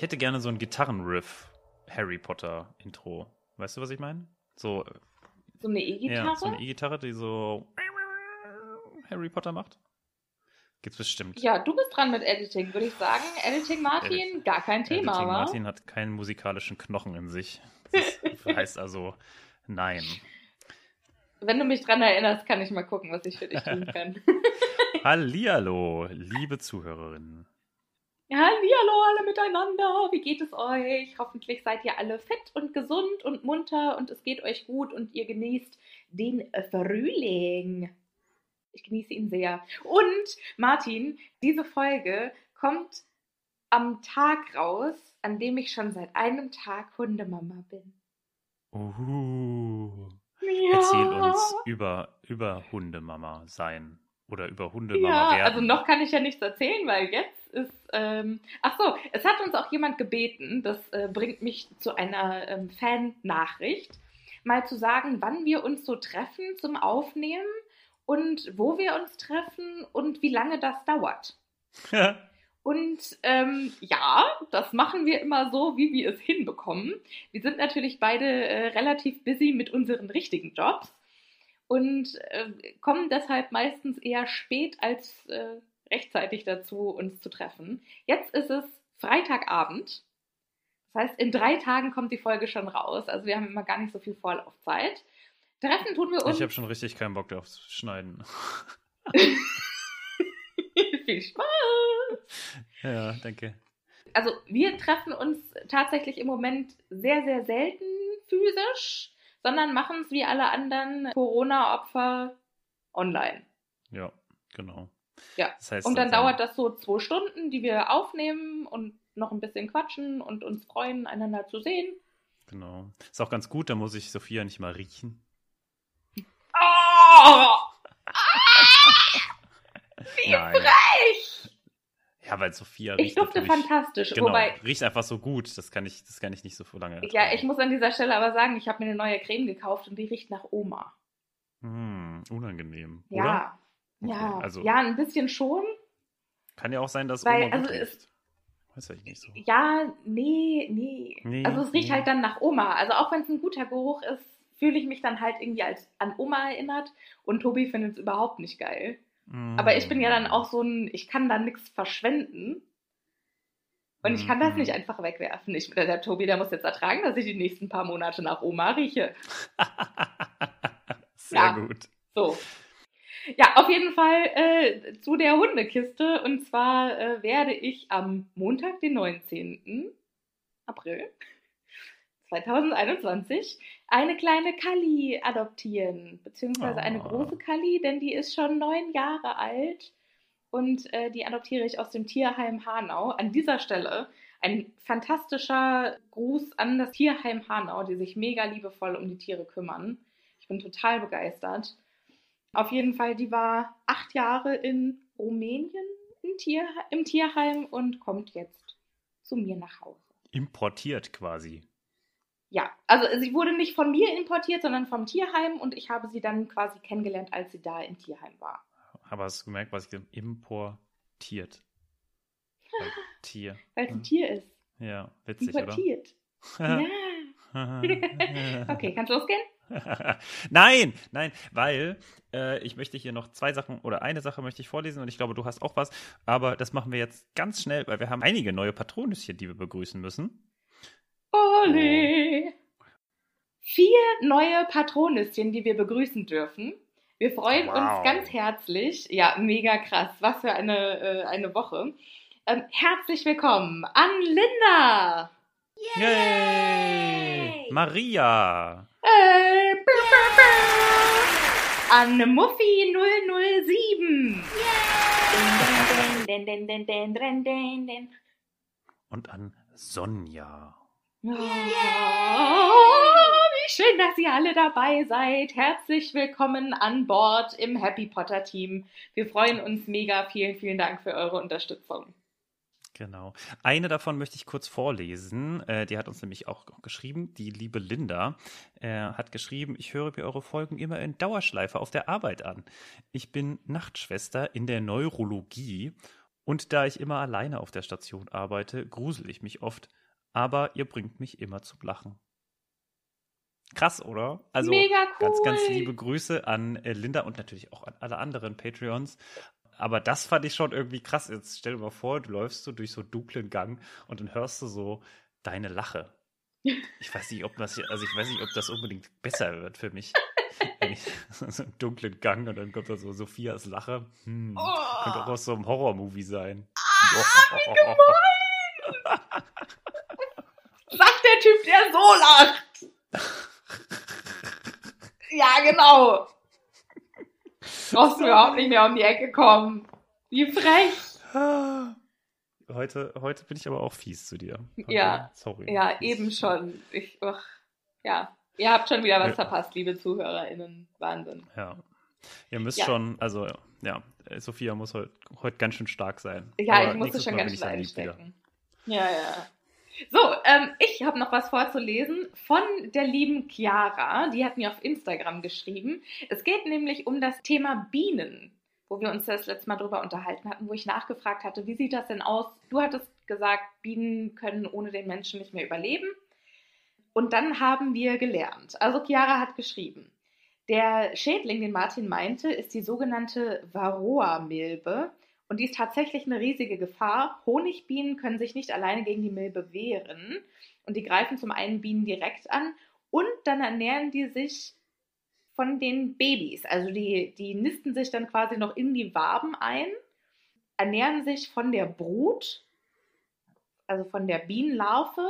Ich hätte gerne so ein Gitarrenriff Harry Potter Intro. Weißt du, was ich meine? So, So eine E-Gitarre? ja, so eine E-Gitarre, die so Harry Potter macht. Gibt's bestimmt. Ja, du bist dran mit Editing, würde ich sagen. Editing Martin, Edit- gar kein Thema, Editing wa? Martin hat keinen musikalischen Knochen in sich. Das ist, heißt also nein. Wenn du mich dran erinnerst, kann ich mal gucken, was ich für dich tun kann. Hallihallo, liebe Zuhörerinnen. Hallo alle miteinander, wie geht es euch? Hoffentlich seid ihr alle fit und gesund und munter und es geht euch gut und ihr genießt den Frühling. Ich genieße ihn sehr. Und Martin, diese Folge kommt am Tag raus, an dem ich schon seit einem Tag Hundemama bin. Uhu. Ja. Erzähl uns über, über Hundemama sein. Oder über Hundemama Ja, werden. also noch kann ich ja nichts erzählen, weil jetzt ist. Ähm, ach so, es hat uns auch jemand gebeten, das äh, bringt mich zu einer ähm, Fan-Nachricht, mal zu sagen, wann wir uns so treffen zum Aufnehmen und wo wir uns treffen und wie lange das dauert. Und ähm, ja, das machen wir immer so, wie wir es hinbekommen. Wir sind natürlich beide äh, relativ busy mit unseren richtigen Jobs und äh, kommen deshalb meistens eher spät als äh, rechtzeitig dazu, uns zu treffen. Jetzt ist es Freitagabend. Das heißt, in drei Tagen kommt die Folge schon raus. Also wir haben immer gar nicht so viel Vorlaufzeit. Treffen tun wir uns. Ich habe schon richtig keinen Bock aufs Schneiden. viel Spaß. ja, danke. Also wir treffen uns tatsächlich im Moment sehr, sehr selten physisch, sondern machen es wie alle anderen Corona-Opfer online. Ja, genau. Ja. Das heißt, Und dann also- dauert das so zwei Stunden, die wir aufnehmen und noch ein bisschen quatschen und uns freuen, einander zu sehen. Genau. Ist auch ganz gut, da muss ich Sophia nicht mal riechen. Oh! Wie Nein. frech! Ja, weil Sophia Ich riecht dufte natürlich- fantastisch. Genau, Wobei, riecht einfach so gut. Das kann ich, das kann ich nicht so lange. ja, ertragen. ich muss an dieser Stelle aber sagen, ich habe mir eine neue Creme gekauft und die riecht nach Oma. Hm, unangenehm. Ja. Oder? Ja, Okay, also- ja, ein bisschen schon. Kann ja auch sein, dass Weil, Oma gut also es- riecht. Weiß ich nicht so. Ja, nee, nee. Nee, also es riecht nee. halt dann nach Oma. Also auch wenn es ein guter Geruch ist, fühle ich mich dann halt irgendwie als an Oma erinnert. Und Tobi findet es überhaupt nicht geil. Aber ich bin ja dann auch so ein, ich kann da nichts verschwenden. Und ich kann das nicht einfach wegwerfen. Ich, der, der Tobi, der muss jetzt ertragen, dass ich die nächsten paar Monate nach Oma rieche. Sehr Ja. gut. So. Ja, auf jeden Fall äh, zu der Hundekiste. Und zwar äh, werde ich am Montag, den 19. April 2021, eine kleine Kalli adoptieren. Beziehungsweise eine Oh. große Kalli, denn die ist schon neun Jahre alt. Und äh, die adoptiere ich aus dem Tierheim Hanau. An dieser Stelle ein fantastischer Gruß an das Tierheim Hanau, die sich mega liebevoll um die Tiere kümmern. Ich bin total begeistert. Auf jeden Fall, die war acht Jahre in Rumänien im, Tier, im Tierheim und kommt jetzt zu mir nach Hause. Importiert quasi. Ja, also sie wurde nicht von mir importiert, sondern vom Tierheim und ich habe sie dann quasi kennengelernt, als sie da im Tierheim war. Aber hast du gemerkt, was ich gesagt? Importiert. Weil Tier. Weil sie Hm. Tier ist. Ja, witzig, Importiert. oder? Ja. Okay, kannst losgehen? nein, nein, weil äh, ich möchte hier noch zwei Sachen oder eine Sache möchte ich vorlesen und ich glaube, du hast auch was. Aber das machen wir jetzt ganz schnell, weil wir haben einige neue Patronüschen, die wir begrüßen müssen. Ole! Vier neue Patronüschen, die wir begrüßen dürfen. Wir freuen Wow. uns ganz herzlich. Ja, mega krass. Was für eine, äh, eine Woche. Ähm, herzlich willkommen an Linda. Yay! Maria! Äh, blu, blu, blu. An Muffy 007. Den, den, den, den, den, den, den. Und an Sonja. Oh, wie schön, dass ihr alle dabei seid. Herzlich willkommen an Bord im Happy Potter Team. Wir freuen uns mega. Vielen, vielen Dank für eure Unterstützung. Genau. Eine davon möchte ich kurz vorlesen. Äh, die hat uns nämlich auch geschrieben. Die liebe Linda äh, hat geschrieben, ich höre mir eure Folgen immer in Dauerschleife auf der Arbeit an. Ich bin Nachtschwester in der Neurologie und da ich immer alleine auf der Station arbeite, grusel ich mich oft. Aber ihr bringt mich immer zum Lachen. Krass, oder? Also Mega ganz, ganz cool. liebe Grüße an äh, Linda und natürlich auch an alle anderen Patreons. Aber das fand ich schon irgendwie krass. Jetzt stell dir mal vor, du läufst so durch so einen dunklen Gang und dann hörst du so deine Lache. Ich weiß nicht, ob das, also ich weiß nicht, ob das unbedingt besser wird für mich. Wenn ich so einen dunklen Gang und dann kommt da so Sophias Lache. Hm, Oh. Könnte auch aus so einem Horrormovie sein. Sagt der Typ, der so lacht. Ja, genau. Brauchst du überhaupt nicht mehr um die Ecke kommen. Wie frech. Heute, heute bin ich aber auch fies zu dir. Also, Ja. Sorry. Ja, eben schon. Ich, ach, ja, ihr habt schon wieder was verpasst, liebe ZuhörerInnen. Wahnsinn. Ja. Ihr müsst Ja. schon, also ja, äh, Sophia muss heute heute ganz schön stark sein. Ja, Aber ich musste schon ganz schön einstecken. Ja, ja. So, ähm, ich habe noch was vorzulesen von der lieben Chiara. Die hat mir auf Instagram geschrieben. Es geht nämlich um das Thema Bienen, wo wir uns das letzte Mal drüber unterhalten hatten, wo ich nachgefragt hatte, wie sieht das denn aus? Du hattest gesagt, Bienen können ohne den Menschen nicht mehr überleben. Und dann haben wir gelernt. Also Chiara hat geschrieben, der Schädling, den Martin meinte, ist die sogenannte Varroa-Milbe. Und die ist tatsächlich eine riesige Gefahr. Honigbienen können sich nicht alleine gegen die Milbe wehren. Und die greifen zum einen Bienen direkt an und dann ernähren die sich von den Babys. Also die, die nisten sich dann quasi noch in die Waben ein, ernähren sich von der Brut, also von der Bienenlarve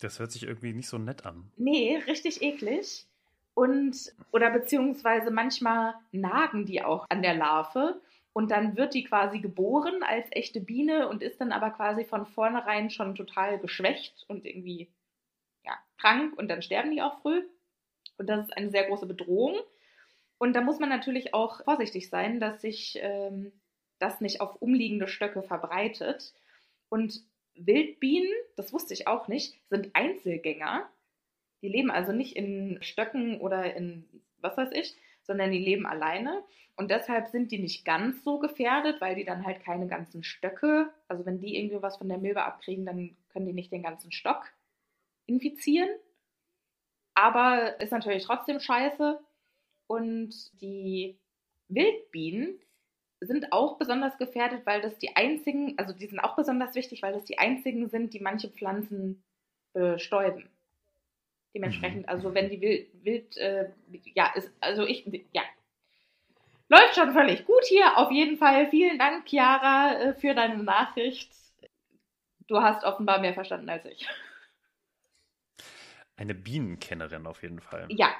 Das hört sich irgendwie nicht so nett an. Nee, richtig eklig. Und, oder beziehungsweise manchmal nagen die auch an der Larve und dann wird die quasi geboren als echte Biene und ist dann aber quasi von vornherein schon total geschwächt und irgendwie ja, krank und dann sterben die auch früh. Und das ist eine sehr große Bedrohung. Und da muss man natürlich auch vorsichtig sein, dass sich ähm, das nicht auf umliegende Stöcke verbreitet. Und Wildbienen, das wusste ich auch nicht, sind Einzelgänger. Die leben also nicht in Stöcken oder in was weiß ich, sondern die leben alleine. Und deshalb sind die nicht ganz so gefährdet, weil die dann halt keine ganzen Stöcke, also wenn die irgendwie was von der Milbe abkriegen, dann können die nicht den ganzen Stock infizieren. Aber ist natürlich trotzdem scheiße. Und die Wildbienen sind auch besonders gefährdet, weil das die einzigen, also die sind auch besonders wichtig, weil das die einzigen sind, die manche Pflanzen bestäuben. Dementsprechend, also wenn die Wild, Wild äh, ja, ist, also ich, ja, läuft schon völlig gut hier. Auf jeden Fall vielen Dank, Chiara, äh, für deine Nachricht. Du hast offenbar mehr verstanden als ich. Eine Bienenkennerin auf jeden Fall. Ja,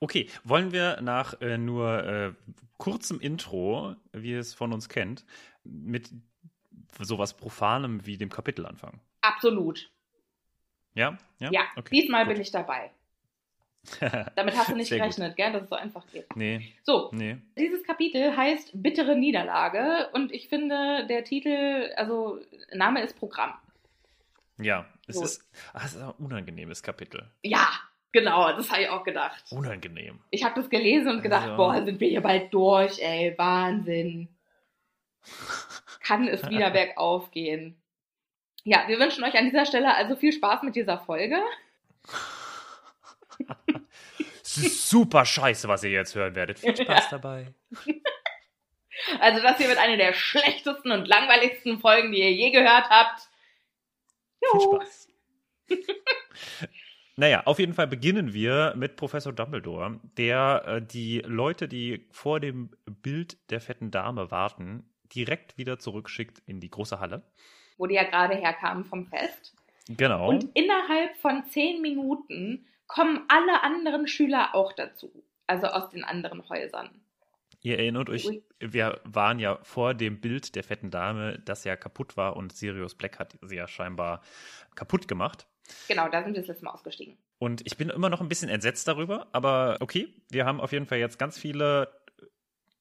Okay, wollen wir nach äh, nur äh, kurzem Intro, wie ihr es von uns kennt, mit sowas Profanem wie dem Kapitel anfangen? absolut. Ja? Ja, Ja, Okay, diesmal gut. bin ich dabei. Damit hast du nicht Sehr gut. gerechnet, gell, dass es so einfach geht. Nee, So, nee. Dieses Kapitel heißt Bittere Niederlage und ich finde, der Titel, also Name ist Programm. Ja, es So. ist, ach, es ist ein unangenehmes Kapitel. Ja, genau, das habe ich auch gedacht. Unangenehm. Ich habe das gelesen und gedacht, Also. boah, sind wir hier bald durch, ey, Wahnsinn. Kann es wieder bergauf gehen. Ja, wir wünschen euch an dieser Stelle also viel Spaß mit dieser Folge. Es ist super scheiße, was ihr jetzt hören werdet. Viel Spaß dabei. Also das hier wird eine der schlechtesten und langweiligsten Folgen, die ihr je gehört habt. Viel Jo. Spaß. naja, auf jeden Fall beginnen wir mit Professor Dumbledore, der äh, die Leute, die vor dem Bild der fetten Dame warten, direkt wieder zurückschickt in die große Halle. Wo die ja gerade herkamen vom Fest. Genau. Und innerhalb von zehn Minuten kommen alle anderen Schüler auch dazu. Also aus den anderen Häusern. Ihr erinnert euch, wir waren ja vor dem Bild der fetten Dame, das ja kaputt war und Sirius Black hat sie ja scheinbar kaputt gemacht. Genau, da sind wir das letzte Mal ausgestiegen. Und ich bin immer noch ein bisschen entsetzt darüber, aber okay, wir haben auf jeden Fall jetzt ganz viele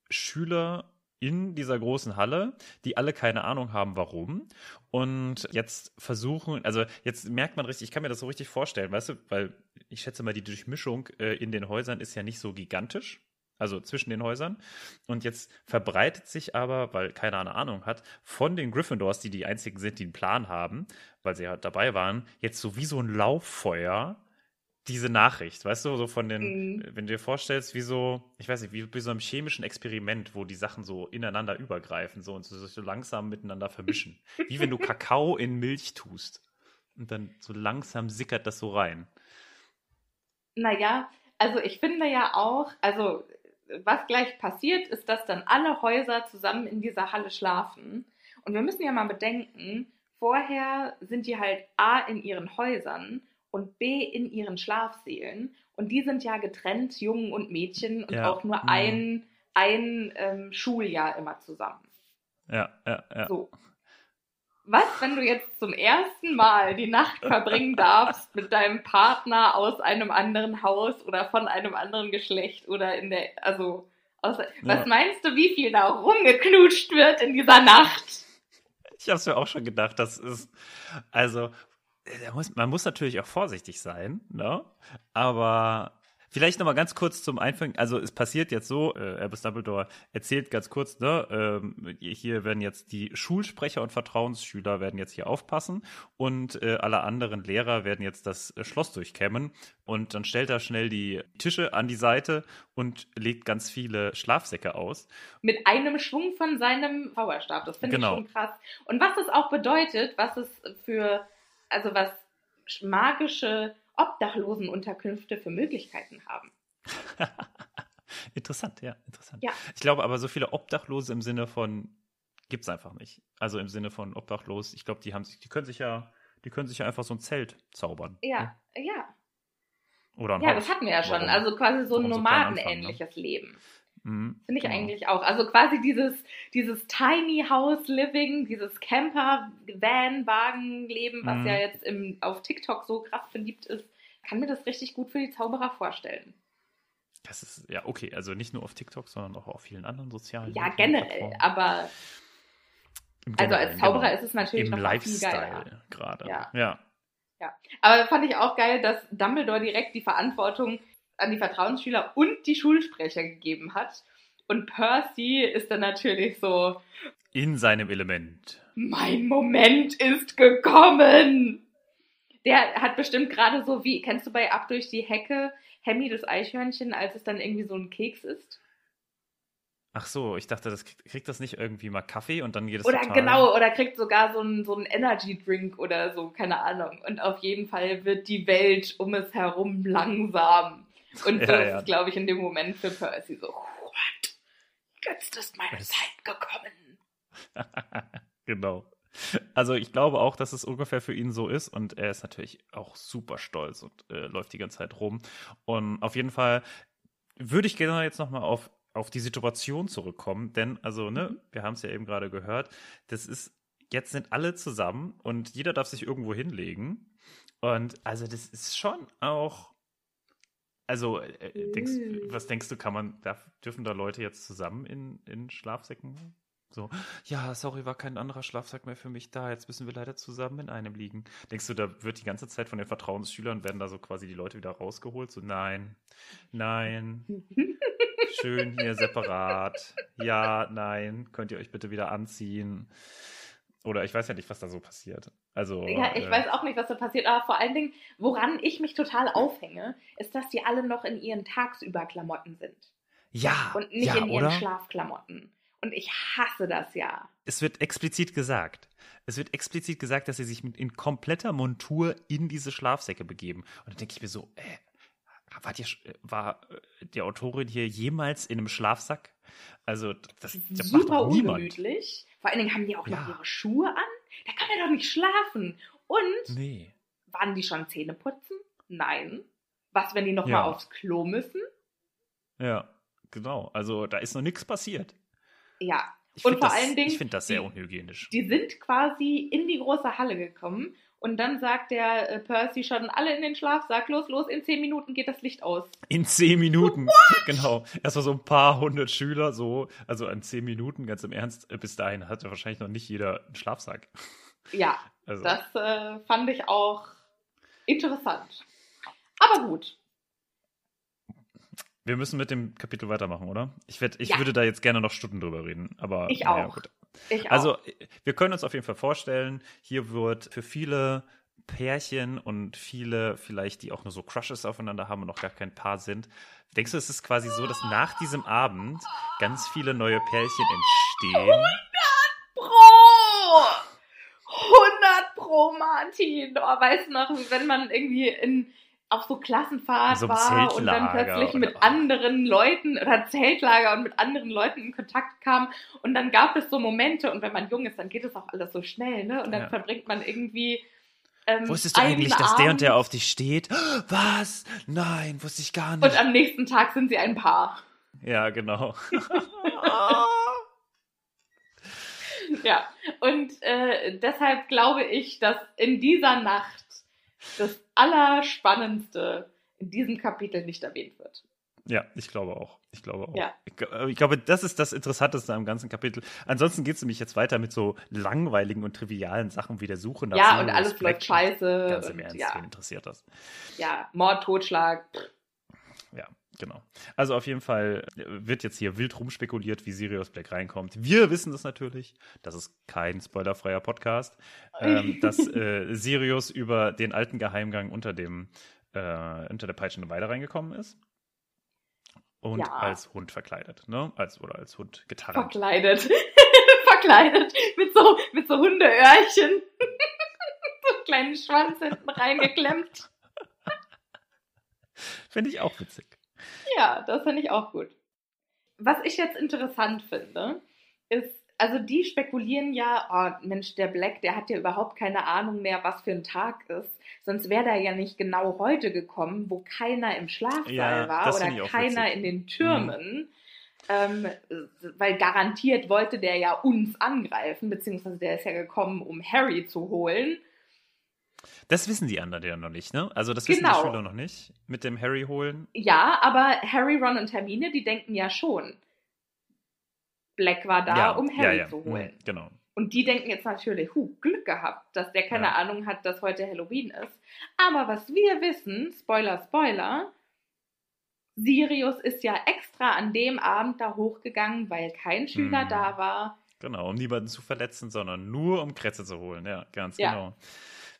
Schüler in dieser großen Halle, die alle keine Ahnung haben, warum. Und jetzt versuchen, also jetzt merkt man richtig, ich kann mir das so richtig vorstellen, weißt du, weil ich schätze mal, die Durchmischung äh, in den Häusern ist ja nicht so gigantisch. Also zwischen den Häusern. Und jetzt verbreitet sich aber, weil keiner eine Ahnung hat, von den Gryffindors, die die einzigen sind, die einen Plan haben, weil sie halt dabei waren, jetzt so wie so ein Lauffeuer diese Nachricht, weißt du, so von den, Mhm. wenn du dir vorstellst, wie so, ich weiß nicht, wie bei so einem chemischen Experiment, wo die Sachen so ineinander übergreifen so und so, sich so langsam miteinander vermischen. wie wenn du Kakao in Milch tust. Und dann so langsam sickert das so rein. Naja, also ich finde ja auch, also was gleich passiert, ist, dass dann alle Häuser zusammen in dieser Halle schlafen. Und wir müssen ja mal bedenken, vorher sind die halt A in ihren Häusern und B in ihren Schlafsälen. Und die sind ja getrennt, Jungen und Mädchen, und Ja. auch nur Mhm. ein, ein ähm, Schuljahr immer zusammen. Ja, ja, ja. So. Was, wenn du jetzt zum ersten Mal die Nacht verbringen darfst mit deinem Partner aus einem anderen Haus oder von einem anderen Geschlecht oder in der, also, aus, was Ja. meinst du, wie viel da rumgeknutscht wird in dieser Nacht? Ich habe es mir auch schon gedacht, das ist, also, muss, man muss natürlich auch vorsichtig sein, ne? Aber vielleicht noch mal ganz kurz zum Einfangen. Also es passiert jetzt so, äh, Albus Dumbledore erzählt ganz kurz, ne? Ähm, hier werden jetzt die Schulsprecher und Vertrauensschüler werden jetzt hier aufpassen und äh, alle anderen Lehrer werden jetzt das äh, Schloss durchkämmen und dann stellt er schnell die Tische an die Seite und legt ganz viele Schlafsäcke aus. Mit einem Schwung von seinem Zauberstab. Das finde Genau. ich schon krass. Und was das auch bedeutet, was es für, also was magische Obdachlosenunterkünfte für Möglichkeiten haben. interessant, ja, interessant. Ja. Ich glaube aber, so viele Obdachlose im Sinne von gibt's einfach nicht. Also im Sinne von obdachlos, ich glaube, die haben sich, die können sich ja, die können sich ja einfach so ein Zelt zaubern. Ja, ja. Oder ein Ja, Haus. das hatten wir ja schon. Warum? Also quasi so ein so ne? nomadenähnliches Leben. Mhm, Finde ich genau. eigentlich auch. Also quasi dieses, dieses Tiny House Living, dieses Camper-Van-Wagen-Leben, was Mhm. ja jetzt im, auf TikTok so krass beliebt ist, kann mir das richtig gut für die Zauberer vorstellen. Das ist, ja, okay, also nicht nur auf TikTok, sondern auch auf vielen anderen sozialen Ja, Medien- generell. Aber also als Zauberer genau. ist es natürlich Im noch mal viel geiler. Lifestyle gerade. Ja. ja. Aber fand ich auch geil, dass Dumbledore direkt die Verantwortung an die Vertrauensschüler und die Schulsprecher gegeben hat. Und Percy ist dann natürlich so, In seinem Element. mein Moment ist gekommen. Der hat bestimmt gerade so wie, kennst du bei Ab durch die Hecke Hemmy das Eichhörnchen, als es dann irgendwie so ein Keks ist? Ach so, ich dachte, das kriegt, kriegt das nicht irgendwie mal Kaffee und dann geht es Oder total genau, oder kriegt sogar so einen so einen Energy Drink oder so, keine Ahnung. Und auf jeden Fall wird die Welt um es herum langsam. Und Ja, ist ja. es, glaube ich, in dem Moment für Percy so, what? Jetzt ist meine Das- Zeit gekommen. genau. Also ich glaube auch, dass es ungefähr für ihn so ist und er ist natürlich auch super stolz und äh, läuft die ganze Zeit rum. Und auf jeden Fall würde ich gerne jetzt nochmal auf, auf die Situation zurückkommen, denn also, ne, wir haben es ja eben gerade gehört, das ist, jetzt sind alle zusammen und jeder darf sich irgendwo hinlegen. Und also das ist schon auch, also äh, denkst, Mm. was denkst du, kann man, darf, dürfen da Leute jetzt zusammen in, in Schlafsäcken so, ja, sorry, war kein anderer Schlafsack mehr für mich da. Jetzt müssen wir leider zusammen in einem liegen. Denkst du, da wird die ganze Zeit von den Vertrauensschülern, werden da so quasi die Leute wieder rausgeholt? So, nein, nein, schön hier separat. Ja, nein, könnt ihr euch bitte wieder anziehen. Oder ich weiß ja nicht, was da so passiert. Also, Ja, ich äh, weiß auch nicht, was da passiert, aber vor allen Dingen, woran ich mich total aufhänge, ist, dass die alle noch in ihren Tagsüberklamotten sind Ja, und nicht ja, in ihren oder? Dann Und ich hasse das ja. Es wird explizit gesagt. Es wird explizit gesagt, dass sie sich mit, in kompletter Montur in diese Schlafsäcke begeben. Und dann denke ich mir so, äh, war, die, war äh, die Autorin hier jemals in einem Schlafsack? Also, das, das macht Super doch niemand. ungemütlich. Vor allen Dingen haben die auch noch Ja. ihre Schuhe an. Da kann er doch nicht schlafen. Und Nee. waren die schon Zähne putzen? Nein. Was, wenn die noch Ja. mal aufs Klo müssen? Ja, genau. Also, da ist noch nichts passiert. Ja. Ich Und vor das, allen Dingen, Ich finde das sehr die- unhygienisch. Die sind quasi in die große Halle gekommen und dann sagt der äh, Percy schon alle in den Schlafsack, los, los, in zehn Minuten geht das Licht aus. In zehn Minuten. Genau. Erstmal so ein paar hundert Schüler, so, also in zehn Minuten, ganz im Ernst. äh, Bis dahin hatte wahrscheinlich noch nicht jeder einen Schlafsack. Ja, Also, das äh, fand ich auch interessant. Aber gut, wir müssen mit dem Kapitel weitermachen, oder? Ich, werd, ich Ja. würde da jetzt gerne noch Stunden drüber reden. Aber Ich auch. gut. Ich auch. Also, wir können uns auf jeden Fall vorstellen, hier wird für viele Pärchen und viele vielleicht, die auch nur so Crushes aufeinander haben und noch gar kein Paar sind. Denkst du, es ist quasi so, dass nach diesem Abend ganz viele neue Pärchen entstehen? Pro! 100 pro Martin. Oh, weißt du noch, wenn man irgendwie in, auf so Klassenfahrt so war und dann plötzlich mit anderen Leuten oder Zeltlager und mit anderen Leuten in Kontakt kam und dann gab es so Momente und wenn man jung ist, dann geht es auch alles so schnell, ne? Und dann Ja. verbringt man irgendwie ähm, Wusstest du eigentlich, dass der und der Abend auf dich steht? Was? Nein, wusste ich gar und nicht. am nächsten Tag sind sie ein Paar. Ja, genau. Ja, und äh, deshalb glaube ich, dass in dieser Nacht das Allerspannendste in diesem Kapitel nicht erwähnt wird. Ja, ich glaube auch. Ich glaube auch. Ja. Ich, ich glaube, das ist das Interessanteste am ganzen Kapitel. Ansonsten geht es nämlich jetzt weiter mit so langweiligen und trivialen Sachen wie der Suche nach ja, und alles läuft scheiße. Ganz im Ernst, ja, wen interessiert das? ja, Mord, Totschlag. pff, Ja, genau. Also auf jeden Fall wird jetzt hier wild rumspekuliert, wie Sirius Black reinkommt. Wir wissen das natürlich. Das ist kein spoilerfreier Podcast. Ähm, dass äh, Sirius über den alten Geheimgang unter dem äh, unter der peitschenden Weide reingekommen ist. Und Ja. als Hund verkleidet, ne? Als, oder als Hund getarnt. Verkleidet. Verkleidet. Mit so, mit so Hundeöhrchen. so einen kleinen Schwanz hinten reingeklemmt. Finde ich auch witzig. Ja, das finde ich auch gut. Was ich jetzt interessant finde, ist, also die spekulieren ja, oh Mensch, der Black, der hat ja überhaupt keine Ahnung mehr, was für ein Tag ist. Sonst wäre der ja nicht genau heute gekommen, wo keiner im Schlafsaal Ja, war oder keiner witzig. in den Türmen. Ähm, weil garantiert wollte der ja uns angreifen, beziehungsweise der ist ja gekommen, um Harry zu holen. Das wissen die anderen ja noch nicht, ne? Also das wissen Genau. die Schüler noch nicht. Mit dem Harry holen. Ja, aber Harry, Ron und Hermine, die denken ja schon. Black war da, ja, um ja, Harry ja. zu holen. Mhm, Genau. Und die denken jetzt natürlich, hu, Glück gehabt, dass der keine Ja. Ahnung hat, dass heute Halloween ist. Aber was wir wissen, Spoiler, Spoiler, Sirius ist ja extra an dem Abend da hochgegangen, weil kein Schüler Mhm. da war. Genau, um niemanden zu verletzen, sondern nur um Kretze zu holen. Ja, ganz Ja. genau.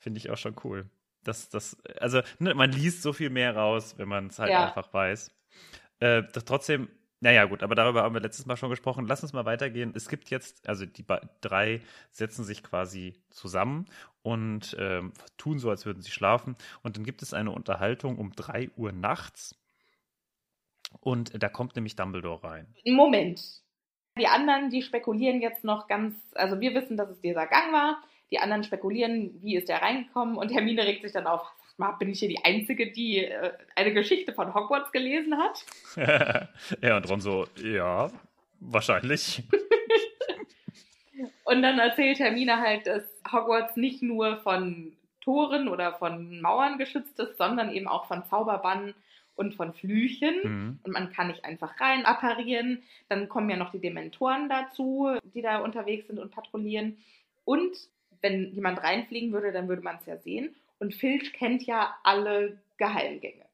Finde ich auch schon cool. Das, das, also, ne, man liest so viel mehr raus, wenn man es halt Ja. einfach weiß. Äh, doch trotzdem, naja, gut, aber darüber haben wir letztes Mal schon gesprochen. Lass uns mal weitergehen. Es gibt jetzt, also die drei setzen sich quasi zusammen und ähm, tun so, als würden sie schlafen. Und dann gibt es eine Unterhaltung um 3 Uhr nachts. Und da kommt nämlich Dumbledore rein. Moment. Die anderen, die spekulieren jetzt noch ganz, also wir wissen, dass es dieser Gang war. Die anderen spekulieren, wie ist der reingekommen und Hermine regt sich dann auf. Sag mal, bin ich hier die Einzige, die äh, eine Geschichte von Hogwarts gelesen hat? ja, und Ron so, ja, wahrscheinlich. Und dann erzählt Hermine halt, dass Hogwarts nicht nur von Toren oder von Mauern geschützt ist, sondern eben auch von Zauberbannen und von Flüchen. Mhm. Und man kann nicht einfach rein apparieren. Dann kommen ja noch die Dementoren dazu, die da unterwegs sind und patrouillieren. Und wenn jemand reinfliegen würde, dann würde man es ja sehen. Und Filch kennt ja alle Geheimgänge.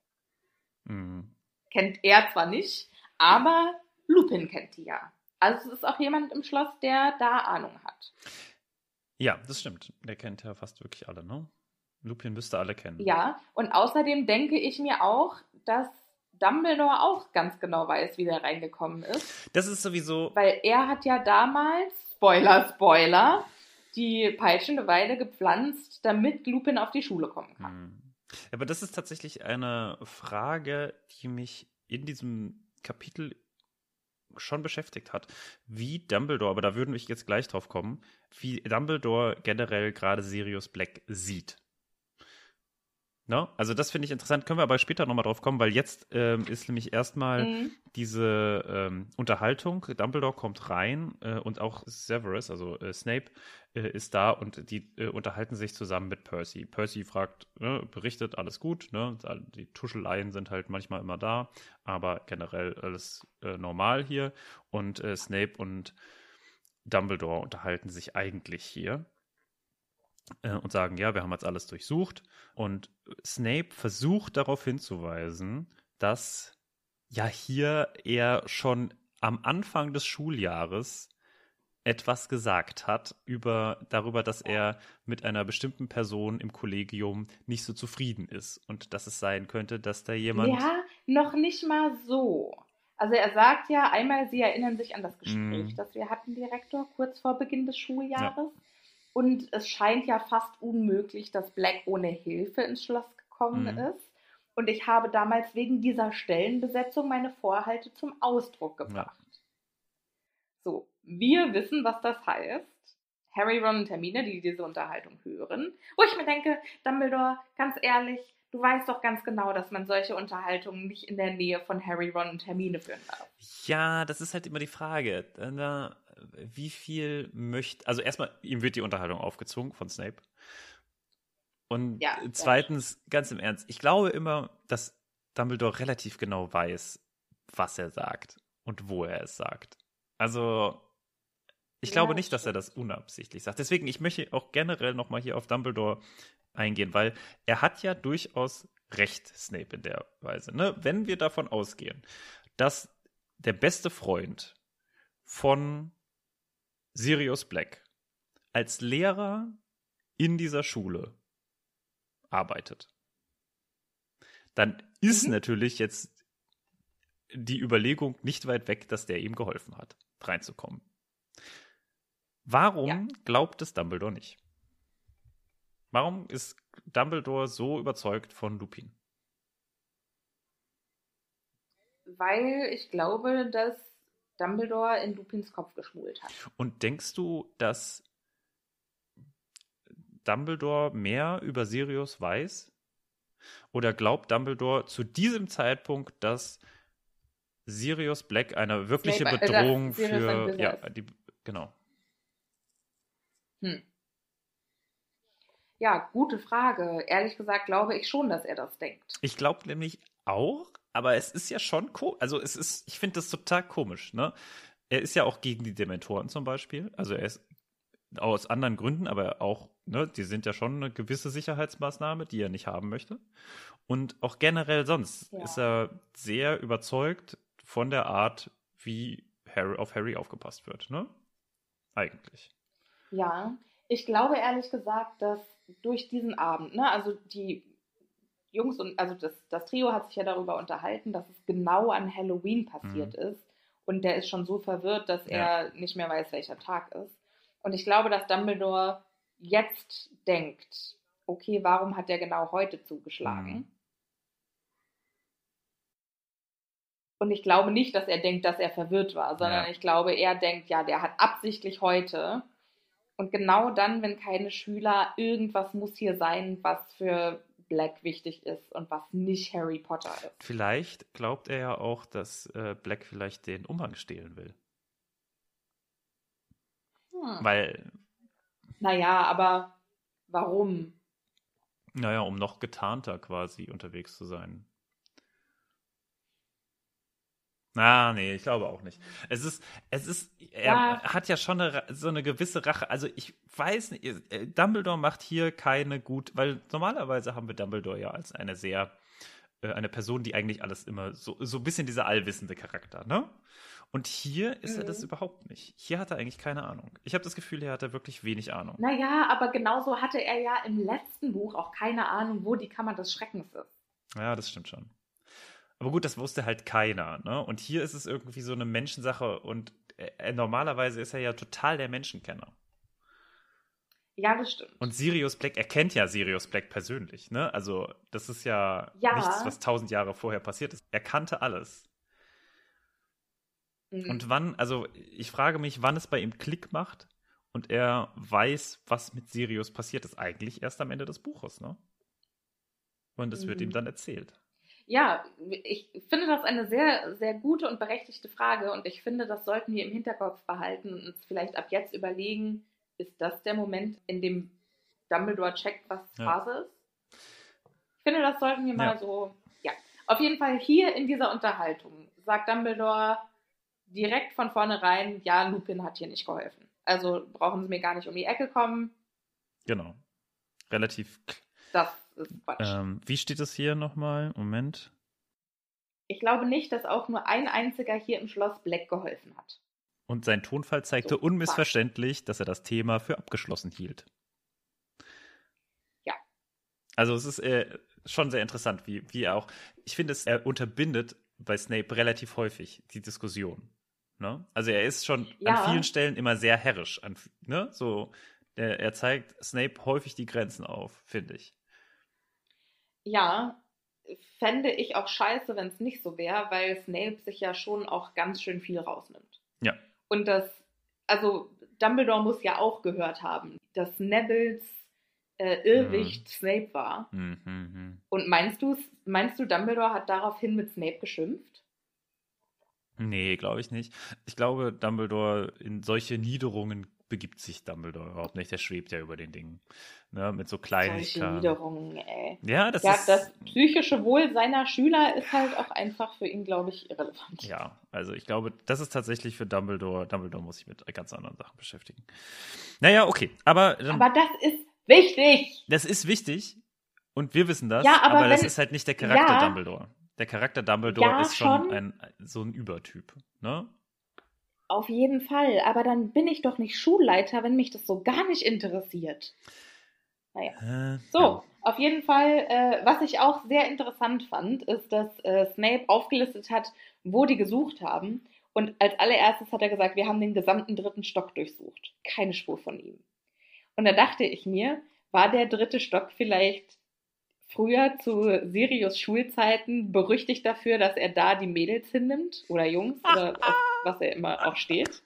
Mhm. Kennt er zwar nicht, aber Lupin kennt die ja. Also es ist auch jemand im Schloss, der da Ahnung hat. Ja, das stimmt. Der kennt ja fast wirklich alle, ne? Lupin müsste alle kennen. Ja, und außerdem denke ich mir auch, dass Dumbledore auch ganz genau weiß, wie der reingekommen ist. Das ist sowieso. Weil er hat ja damals, Spoiler, Spoiler, die peitschende Weide gepflanzt, damit Lupin auf die Schule kommen kann. Hm. Aber das ist tatsächlich eine Frage, die mich in diesem Kapitel schon beschäftigt hat, wie Dumbledore, aber da würden wir jetzt gleich drauf kommen, wie Dumbledore generell gerade Sirius Black sieht. No? Also das finde ich interessant, können wir aber später nochmal drauf kommen, weil jetzt ähm, ist nämlich erstmal mhm. diese ähm, Unterhaltung, Dumbledore kommt rein äh, und auch Severus, also äh, Snape, äh, ist da und die äh, unterhalten sich zusammen mit Percy. Percy fragt, ne, berichtet, alles gut, ne? die Tuscheleien sind halt manchmal immer da, aber generell alles äh, normal hier und äh, Snape und Dumbledore unterhalten sich eigentlich hier äh, und sagen, ja, wir haben jetzt alles durchsucht. Und Snape versucht darauf hinzuweisen, dass ja hier er schon am Anfang des Schuljahres etwas gesagt hat über darüber, dass er mit einer bestimmten Person im Kollegium nicht so zufrieden ist und dass es sein könnte, dass da jemand Ja, noch nicht mal so. Also er sagt ja einmal, Sie erinnern sich an das Gespräch, mm. das wir hatten, Direktor, kurz vor Beginn des Schuljahres. Ja. Und es scheint ja fast unmöglich, dass Black ohne Hilfe ins Schloss gekommen mhm. ist. Und ich habe damals wegen dieser Stellenbesetzung meine Vorhalte zum Ausdruck gebracht. Ja. So, wir wissen, was das heißt. Harry, Ron und Hermine, die diese Unterhaltung hören. Wo ich mir denke, Dumbledore, ganz ehrlich, du weißt doch ganz genau, dass man solche Unterhaltungen nicht in der Nähe von Harry, Ron und Hermine führen darf. Ja, das ist halt immer die Frage. Da wie viel möchte, also erstmal, ihm wird die Unterhaltung aufgezwungen von Snape. Und ja, zweitens, ganz im Ernst, ich glaube immer, dass Dumbledore relativ genau weiß, was er sagt und wo er es sagt. Also, ich ja, glaube nicht, dass er das unabsichtlich sagt. Deswegen, ich möchte auch generell nochmal hier auf Dumbledore eingehen, weil er hat ja durchaus recht, Snape in der Weise. Ne? Wenn wir davon ausgehen, dass der beste Freund von Sirius Black als Lehrer in dieser Schule arbeitet, dann ist mhm. natürlich jetzt die Überlegung nicht weit weg, dass der ihm geholfen hat, reinzukommen. Warum ja. glaubt es Dumbledore nicht? Warum ist Dumbledore so überzeugt von Lupin? Weil ich glaube, dass Dumbledore in Lupins Kopf geschmult hat. Und denkst du, dass Dumbledore mehr über Sirius weiß? Oder glaubt Dumbledore zu diesem Zeitpunkt, dass Sirius Black eine wirkliche Snape, äh, Bedrohung äh, für. Ja, die, genau. Hm. Ja, gute Frage. Ehrlich gesagt glaube ich schon, dass er das denkt. Ich glaube nämlich auch, aber es ist ja schon komisch. Also es ist, ich finde das total komisch, ne? Er ist ja auch gegen die Dementoren zum Beispiel. Also er ist aus anderen Gründen, aber auch, ne, die sind ja schon eine gewisse Sicherheitsmaßnahme, die er nicht haben möchte. Und auch generell sonst ja. ist er sehr überzeugt von der Art, wie Harry, auf Harry aufgepasst wird, ne? Eigentlich. Ja, ich glaube ehrlich gesagt, dass durch diesen Abend, ne, also die Jungs und also das, das Trio hat sich ja darüber unterhalten, dass es genau an Halloween passiert mhm. ist. Und der ist schon so verwirrt, dass ja. er nicht mehr weiß, welcher Tag ist. Und ich glaube, dass Dumbledore jetzt denkt, okay, warum hat der genau heute zugeschlagen? Mhm. Und ich glaube nicht, dass er denkt, dass er verwirrt war, sondern ja. ich glaube, er denkt, ja, der hat absichtlich heute. Und genau dann, wenn keine Schüler, irgendwas muss hier sein, was für Black wichtig ist und was nicht Harry Potter ist. Vielleicht glaubt er ja auch, dass äh, Black vielleicht den Umhang stehlen will. Hm. Weil. Naja, aber warum? Naja, um noch getarnter quasi unterwegs zu sein. Ah, nee, ich glaube auch nicht. Es ist, es ist, er ja. hat ja schon eine, so eine gewisse Rache. Also ich weiß nicht, äh, Dumbledore macht hier keine gut, weil normalerweise haben wir Dumbledore ja als eine sehr, äh, eine Person, die eigentlich alles immer so, so ein bisschen dieser allwissende Charakter, ne? Und hier ist er das Mhm. überhaupt nicht. Hier hat er eigentlich keine Ahnung. Ich habe das Gefühl, hier hat er wirklich wenig Ahnung. Naja, aber genauso hatte er ja im letzten Buch auch keine Ahnung, wo die Kammer des Schreckens ist. Ja, das stimmt schon. Aber gut, das wusste halt keiner. Ne? Und hier ist es irgendwie so eine Menschensache und äh, normalerweise ist er ja total der Menschenkenner. Ja, das stimmt. Und Sirius Black, er kennt ja Sirius Black persönlich, ne? Also, das ist ja, Ja. nichts, was tausend Jahre vorher passiert ist. Er kannte alles. Mhm. Und wann, also ich frage mich, wann es bei ihm Klick macht und er weiß, was mit Sirius passiert ist. Eigentlich erst am Ende des Buches, ne? Und es wird Mhm. ihm dann erzählt. Ja, ich finde das eine sehr, sehr gute und berechtigte Frage und ich finde, das sollten wir im Hinterkopf behalten und uns vielleicht ab jetzt überlegen, ist das der Moment, in dem Dumbledore checkt, was Ja. Phase ist? Ich finde, das sollten wir mal Ja. so, ja. Auf jeden Fall hier in dieser Unterhaltung sagt Dumbledore direkt von vornherein, ja, Lupin hat hier nicht geholfen. Also brauchen Sie mir gar nicht um die Ecke kommen, Genau. Relativ. das ist Quatsch. Ähm, wie steht es hier nochmal? Moment. Ich glaube nicht, dass auch nur ein einziger hier im Schloss Black geholfen hat. Und sein Tonfall zeigte So, unmissverständlich, dass er das Thema für abgeschlossen hielt. Ja. Also es ist äh, schon sehr interessant, wie, wie er auch. Ich finde, es er unterbindet bei Snape relativ häufig die Diskussion. Ne? Also er ist schon Ja. an vielen Stellen immer sehr herrisch. An, ne? So, der, er zeigt Snape häufig die Grenzen auf, finde ich. Ja, fände ich auch scheiße, wenn es nicht so wäre, weil Snape sich ja schon auch ganz schön viel rausnimmt. Ja. Und das, also Dumbledore muss ja auch gehört haben, dass Nevils äh, Irrwicht Snape war. Hm, hm, hm. Und meinst du, meinst du, Dumbledore hat daraufhin mit Snape geschimpft? Nee, glaube ich nicht. Ich glaube, Dumbledore, in solche Niederungen begibt sich Dumbledore überhaupt nicht. Der schwebt ja über den Dingen. Ne, mit so Kleinigkeiten. Ja, das ja, ist. das psychische Wohl seiner Schüler ist halt auch einfach für ihn, glaube ich, irrelevant. Ja, also ich glaube, das ist tatsächlich für Dumbledore. Dumbledore muss sich mit ganz anderen Sachen beschäftigen. Naja, okay. Aber, dann, Aber das ist wichtig. das ist wichtig und wir wissen das. Ja, aber das wenn- ist halt nicht der Charakter Ja. Dumbledore. Der Charakter Dumbledore Ja, ist schon, schon. Ein, so ein Übertyp. Ne? Auf jeden Fall, aber dann bin ich doch nicht Schulleiter, wenn mich das so gar nicht interessiert. Naja. Äh, So, ja. auf jeden Fall, äh, was ich auch sehr interessant fand, ist, dass äh, Snape aufgelistet hat, wo die gesucht haben. Und als allererstes hat er gesagt, wir haben den gesamten dritten Stock durchsucht. Keine Spur von ihm. Und da dachte ich mir, war der dritte Stock vielleicht früher zu Sirius Schulzeiten berüchtigt dafür, dass er da die Mädels hinnimmt oder Jungs oder auf was er immer auch steht?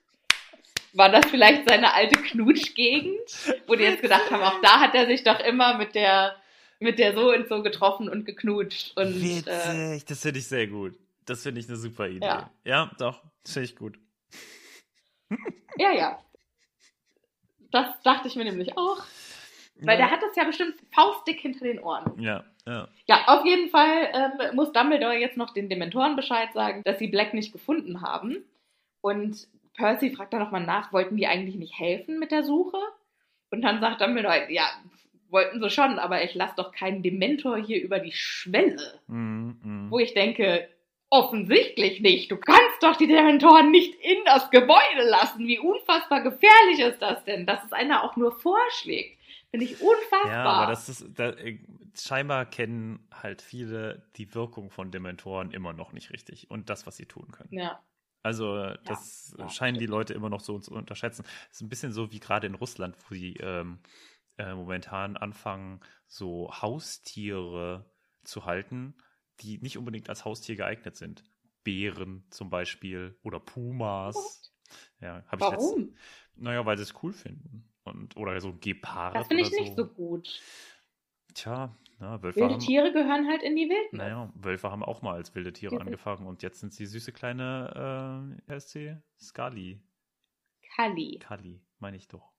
War das vielleicht seine alte Knutschgegend, wo die jetzt gedacht haben, auch da hat er sich doch immer mit der mit der so und so getroffen und geknutscht und äh, Witzig, das finde ich sehr gut. Das finde ich eine super Idee. Ja. Ja, doch, das finde ich gut. ja ja. Das dachte ich mir nämlich auch, weil der hat das ja bestimmt faustdick hinter den Ohren. Ja, ja. Ja, auf jeden Fall ähm, muss Dumbledore jetzt noch den Dementoren Bescheid sagen, dass sie Black nicht gefunden haben. Und Percy fragt dann nochmal nach, wollten die eigentlich nicht helfen mit der Suche? Und dann sagt Dumbledore, ja, wollten sie schon, aber ich lasse doch keinen Dementor hier über die Schwelle. Mhm, mhm. Wo ich denke, offensichtlich nicht. Du kannst doch die Dementoren nicht in das Gebäude lassen. Wie unfassbar gefährlich ist das denn, dass es einer auch nur vorschlägt? Finde ich unfassbar. Ja, aber das ist, da, äh, scheinbar kennen halt viele die Wirkung von Dementoren immer noch nicht richtig und das, was sie tun können. ja. Also das ja, scheinen die Leute immer noch so zu unterschätzen. Es ist ein bisschen so wie gerade in Russland, wo sie ähm, äh, momentan anfangen, so Haustiere zu halten, die nicht unbedingt als Haustier geeignet sind. Bären zum Beispiel oder Pumas. Ja, habe ich Warum? Naja, weil sie es cool finden. Und, oder so Gepard. Das finde ich nicht so gut. Tja, na, Wölfe Wilde haben, Tiere gehören halt in die Wildnis. naja, Wölfe haben auch mal als wilde Tiere Die angefangen und jetzt sind sie süße kleine, äh, wie heißt sie? Scully. Kali. Kali, meine ich doch.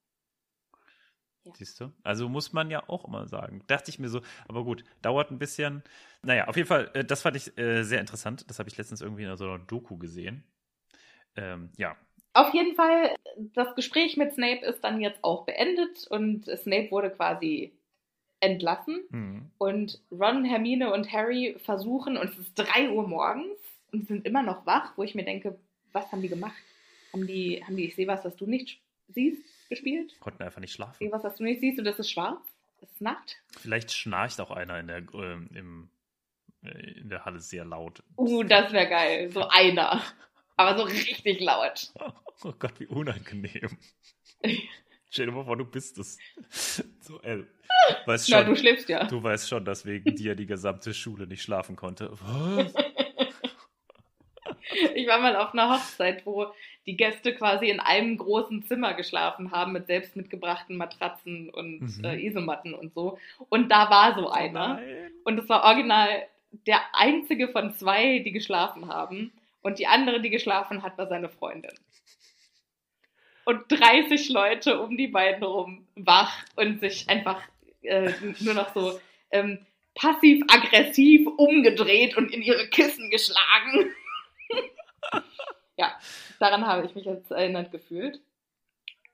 Ja. Siehst du? Also muss man ja auch immer sagen. Dachte ich mir so, aber gut, dauert ein bisschen. Naja, auf jeden Fall, äh, das fand ich äh, sehr interessant. Das habe ich letztens irgendwie in so einer Doku gesehen. Ähm, ja, Auf jeden Fall, das Gespräch mit Snape ist dann jetzt auch beendet und Snape wurde quasi entlassen. hm. Und Ron, Hermine und Harry versuchen, und es ist 3 Uhr morgens und sind immer noch wach, wo ich mir denke, was haben die gemacht? Haben die, haben die, ich sehe was, was du nicht siehst, gespielt? Konnten einfach nicht Ich schlafen. sehe was, was du nicht siehst und das ist schwarz? Das ist Nacht? Vielleicht schnarcht auch einer in der, ähm, im, äh, in der Halle sehr laut. Uh, das wäre geil. So einer. Aber so richtig laut. Oh Gott, wie unangenehm. Stell dir mal vor, du bist es. So, äh, weißt Na, schon, du schläfst ja. du weißt schon, dass wegen dir die gesamte Schule nicht schlafen konnte. Was? Ich war mal auf einer Hochzeit, wo die Gäste quasi in einem großen Zimmer geschlafen haben mit selbst mitgebrachten Matratzen und Mhm. äh, Isomatten und so. Und da war so einer. Nein. Und es war original der einzige von zwei, die geschlafen haben. Und die andere, die geschlafen hat, war seine Freundin. Und 30 Leute um die beiden rum wach und sich einfach äh, nur noch so ähm, passiv-aggressiv umgedreht und in ihre Kissen geschlagen. ja, daran habe ich mich jetzt erinnert gefühlt.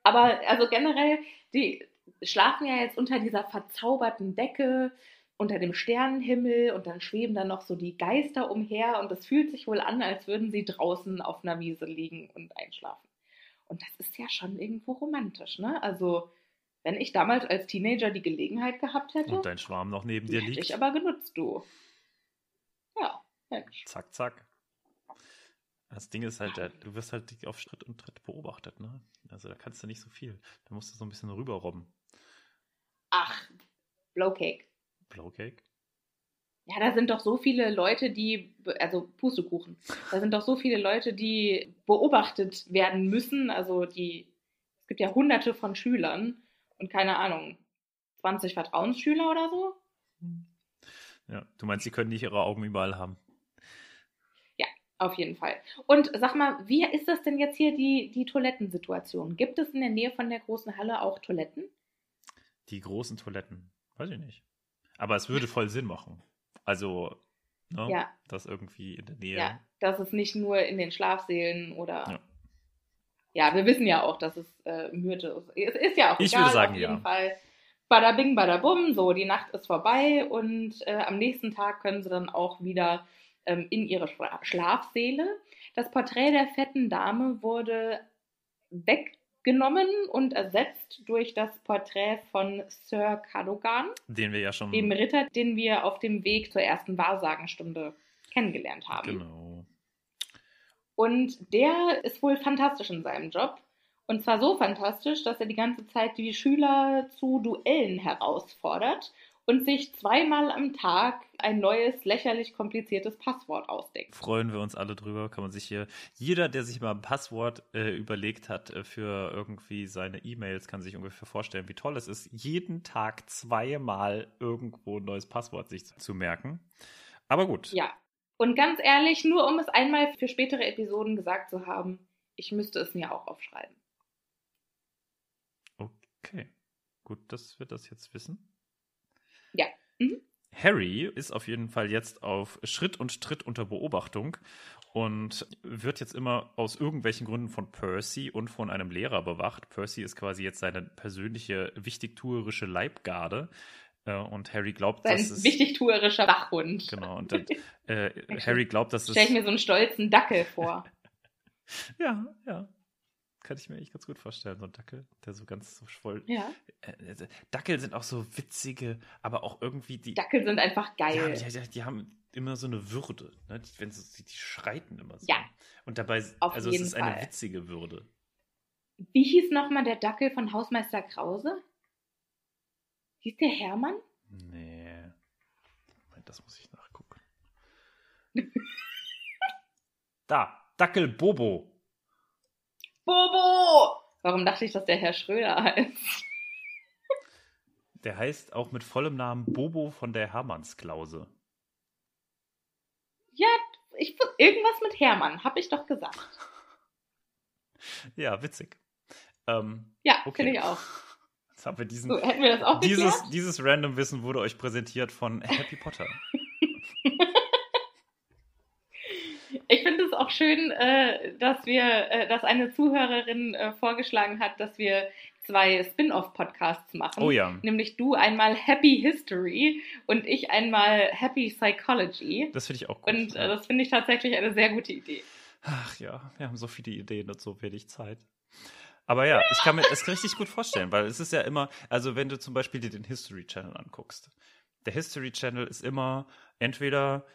Aber also generell, die schlafen ja jetzt unter dieser verzauberten Decke, unter dem Sternenhimmel und dann schweben da noch so die Geister umher und es fühlt sich wohl an, als würden sie draußen auf einer Wiese liegen und einschlafen. Und das ist ja schon irgendwo romantisch, ne? Also, wenn ich damals als Teenager die Gelegenheit gehabt hätte, Und dein Schwarm noch neben dir hätte liegt. ich aber genutzt, du. Ja, Mensch. Zack, zack. Das Ding ist halt, du wirst halt auf Schritt und Tritt beobachtet, ne? Also da kannst du nicht so viel. Da musst du so ein bisschen rüberrobben. Ach, Blowcake. Blowcake? Ja, da sind doch so viele Leute, die, also Pustekuchen, da sind doch so viele Leute, die beobachtet werden müssen. Also die, es gibt ja hunderte von Schülern und keine Ahnung, 20 Vertrauensschüler oder so. Ja, du meinst, sie können nicht ihre Augen überall haben. Auf jeden Fall. Und sag mal, wie ist das denn jetzt hier die, die Toilettensituation? Gibt es in der Nähe von der großen Halle auch Toiletten? Die großen Toiletten, weiß ich nicht. Aber es würde voll Sinn machen. Also, ne? Ja. Das irgendwie in der Nähe. Ja, dass es nicht nur in den Schlafsälen oder. Ja. Ja, wir wissen ja auch, dass es äh, Myrte ist. Es ist ja auch Ich egal, würde sagen, auf jeden ja. Fall. Bada bing, bada bum, so, die Nacht ist vorbei und äh, am nächsten Tag können sie dann auch wieder ähm, in ihre Schla Schlafsäle. Das Porträt der fetten Dame wurde weggenommen und ersetzt durch das Porträt von Sir Cadogan, Den wir ja schon. dem Ritter, den wir auf dem Weg zur ersten Wahrsagenstunde kennengelernt haben. Genau. Und der ist wohl fantastisch in seinem Job. Und zwar so fantastisch, dass er die ganze Zeit die Schüler zu Duellen herausfordert und sich zweimal am Tag ein neues, lächerlich kompliziertes Passwort ausdenkt. Freuen wir uns alle drüber. Kann man sich hier, jeder, der sich mal ein Passwort äh, überlegt hat äh, für irgendwie seine E-Mails, kann sich ungefähr vorstellen, wie toll es ist, jeden Tag zweimal irgendwo ein neues Passwort sich zu, zu merken. Aber gut. Ja. Und ganz ehrlich, nur um es einmal für spätere Episoden gesagt zu haben, ich müsste es mir auch aufschreiben. Okay. Gut, dass wir das jetzt wissen. Ja. Mhm. Harry ist auf jeden Fall jetzt auf Schritt und Tritt unter Beobachtung und wird jetzt immer aus irgendwelchen Gründen von Percy und von einem Lehrer bewacht. Percy ist quasi jetzt seine persönliche wichtigtuerische Leibgarde äh, und Harry glaubt, Sein dass es wichtigtuerischer Wachhund. genau und dann, äh, Harry glaubt, dass es Stell ich mir so einen stolzen Dackel vor. ja ja kann ich mir echt ganz gut vorstellen so ein Dackel, der so ganz so voll Ja. äh, äh, Dackel sind auch so witzige, aber auch irgendwie die Dackel sind einfach Ja, geil. die, die, die haben immer so eine Würde. Ne? Die, wenn sie, die schreiten immer so. Ja. Und dabei, Auf also es ist eine Fall. witzige Würde. Wie hieß nochmal der Dackel von Hausmeister Krause? Hieß der Hermann? Nee. Moment, das muss ich nachgucken. da, Dackel Bobo. Bobo! Warum dachte ich, dass der Herr Schröder heißt? Der heißt auch mit vollem Namen Bobo von der Hermannsklause. Ja, ich, irgendwas mit Hermann, hab ich doch gesagt. Ja, witzig. Ähm, Ja, okay. finde ich auch. Jetzt haben wir diesen. So, hätten wir das auch dieses, geklärt? dieses random Wissen wurde euch präsentiert von Happy Potter. Ich finde es auch schön, äh, dass wir, äh, dass eine Zuhörerin äh, vorgeschlagen hat, dass wir zwei Spin-off-Podcasts machen. Oh ja. Nämlich du einmal Happy History und ich einmal Happy Psychology. Das finde ich auch gut. Und ja. äh, das finde ich tatsächlich eine sehr gute Idee. Ach ja, wir haben so viele Ideen und so wenig Zeit. Aber ja, ich kann mir das richtig gut vorstellen, weil es ist ja immer, also wenn du zum Beispiel dir den History Channel anguckst, der History Channel ist immer entweder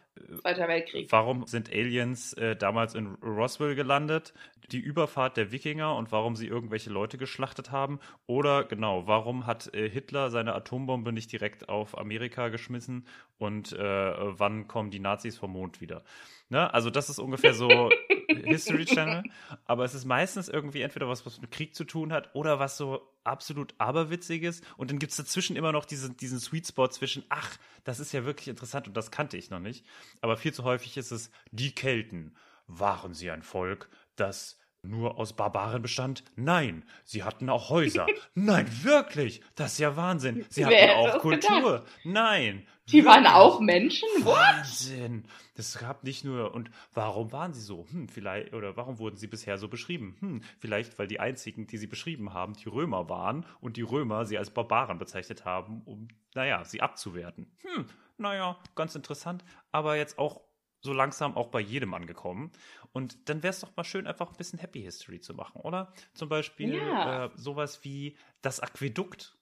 Zweiter Weltkrieg. Warum sind Aliens äh, damals in Roswell gelandet? Die Überfahrt der Wikinger und warum sie irgendwelche Leute geschlachtet haben? Oder genau, warum hat äh, Hitler seine Atombombe nicht direkt auf Amerika geschmissen? Und äh, wann kommen die Nazis vom Mond wieder? Ne? Also das ist ungefähr so History Channel. Aber es ist meistens irgendwie entweder was, was mit Krieg zu tun hat oder was so absolut aberwitziges. Und dann gibt es dazwischen immer noch diesen, diesen Sweet Spot zwischen, ach, das ist ja wirklich interessant und das kannte ich noch nicht. Aber viel zu häufig ist es, die Kelten. Waren sie ein Volk, das nur aus Barbaren bestand? Nein, sie hatten auch Häuser. Nein, wirklich. Das ist ja Wahnsinn. Sie hatten Wer hätte auch Kultur. gedacht? Nein. Die waren wirklich. auch Menschen? What? Wahnsinn. Das gab nicht nur. Und warum waren sie so? Hm, vielleicht, oder warum wurden sie bisher so beschrieben? Hm, vielleicht, weil die einzigen, die sie beschrieben haben, die Römer waren und die Römer sie als Barbaren bezeichnet haben, um, naja, sie abzuwerten. Hm, naja, ganz interessant. Aber jetzt auch so langsam auch bei jedem angekommen. Und dann wäre es doch mal schön, einfach ein bisschen Happy History zu machen, oder? Zum Beispiel Ja. äh, sowas wie das Aquädukt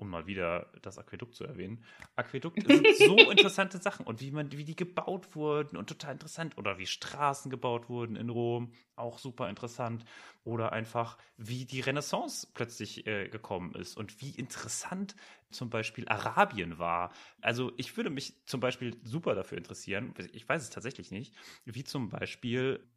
um mal wieder das Aquädukt zu erwähnen. Aquädukte sind so interessante Sachen und wie man, wie die gebaut wurden und total interessant. Oder wie Straßen gebaut wurden in Rom, auch super interessant. Oder einfach, wie die Renaissance plötzlich äh, gekommen ist und wie interessant zum Beispiel Arabien war. Also ich würde mich zum Beispiel super dafür interessieren, ich weiß es tatsächlich nicht, wie zum Beispiel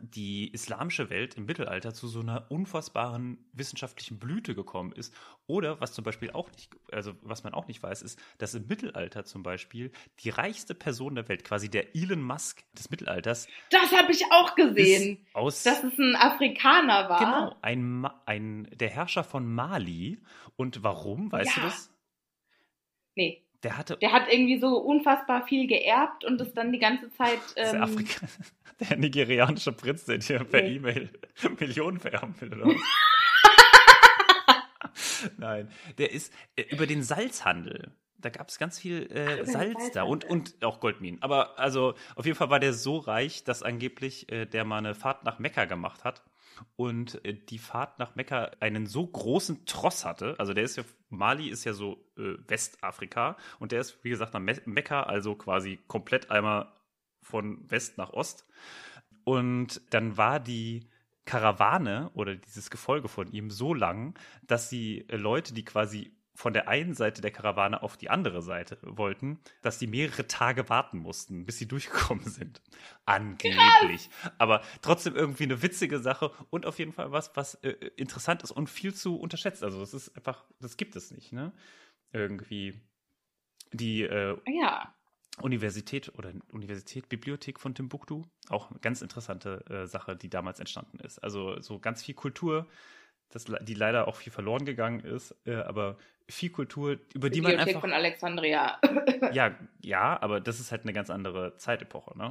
die islamische Welt im Mittelalter zu so einer unfassbaren wissenschaftlichen Blüte gekommen ist. Oder was zum Beispiel auch nicht, also was man auch nicht weiß, ist, dass im Mittelalter zum Beispiel die reichste Person der Welt, quasi der Elon Musk des Mittelalters, Das habe ich auch gesehen. aus Dass es ein Afrikaner war. genau ein, ein der Herrscher von Mali. Und warum? Weißt du Ja. das? Nee. Der hatte Der hat irgendwie so unfassbar viel geerbt und ist dann die ganze Zeit. der, Ähm, Afrika der nigerianische Prinz, der dir per Nee. E-Mail Millionen vererben will, oder? was? Nein, der ist äh, über den Salzhandel. Da gab es ganz viel äh, den Salz da und, und auch Goldminen. Aber also auf jeden Fall war der so reich, dass angeblich äh, der mal eine Fahrt nach Mekka gemacht hat und äh, die Fahrt nach Mekka einen so großen Tross hatte. Also der ist ja, Mali ist ja so äh, Westafrika und der ist, wie gesagt, nach Me Mekka, also quasi komplett einmal von West nach Ost. Und dann war die Karawane oder dieses Gefolge von ihm so lang, dass die äh, Leute, die quasi von der einen Seite der Karawane auf die andere Seite wollten, dass die mehrere Tage warten mussten, bis sie durchgekommen sind. Angeblich. Aber trotzdem irgendwie eine witzige Sache und auf jeden Fall was, was äh, interessant ist und viel zu unterschätzt. Also das ist einfach, das gibt es nicht, ne? Irgendwie die äh, ja. Universität oder Universität, Bibliothek von Timbuktu. Auch eine ganz interessante äh, Sache, die damals entstanden ist. Also so ganz viel Kultur, das, die leider auch viel verloren gegangen ist, äh, aber viel Kultur, über die man Bibliothek einfach. von Alexandria. Ja, ja, aber das ist halt eine ganz andere Zeitepoche, ne?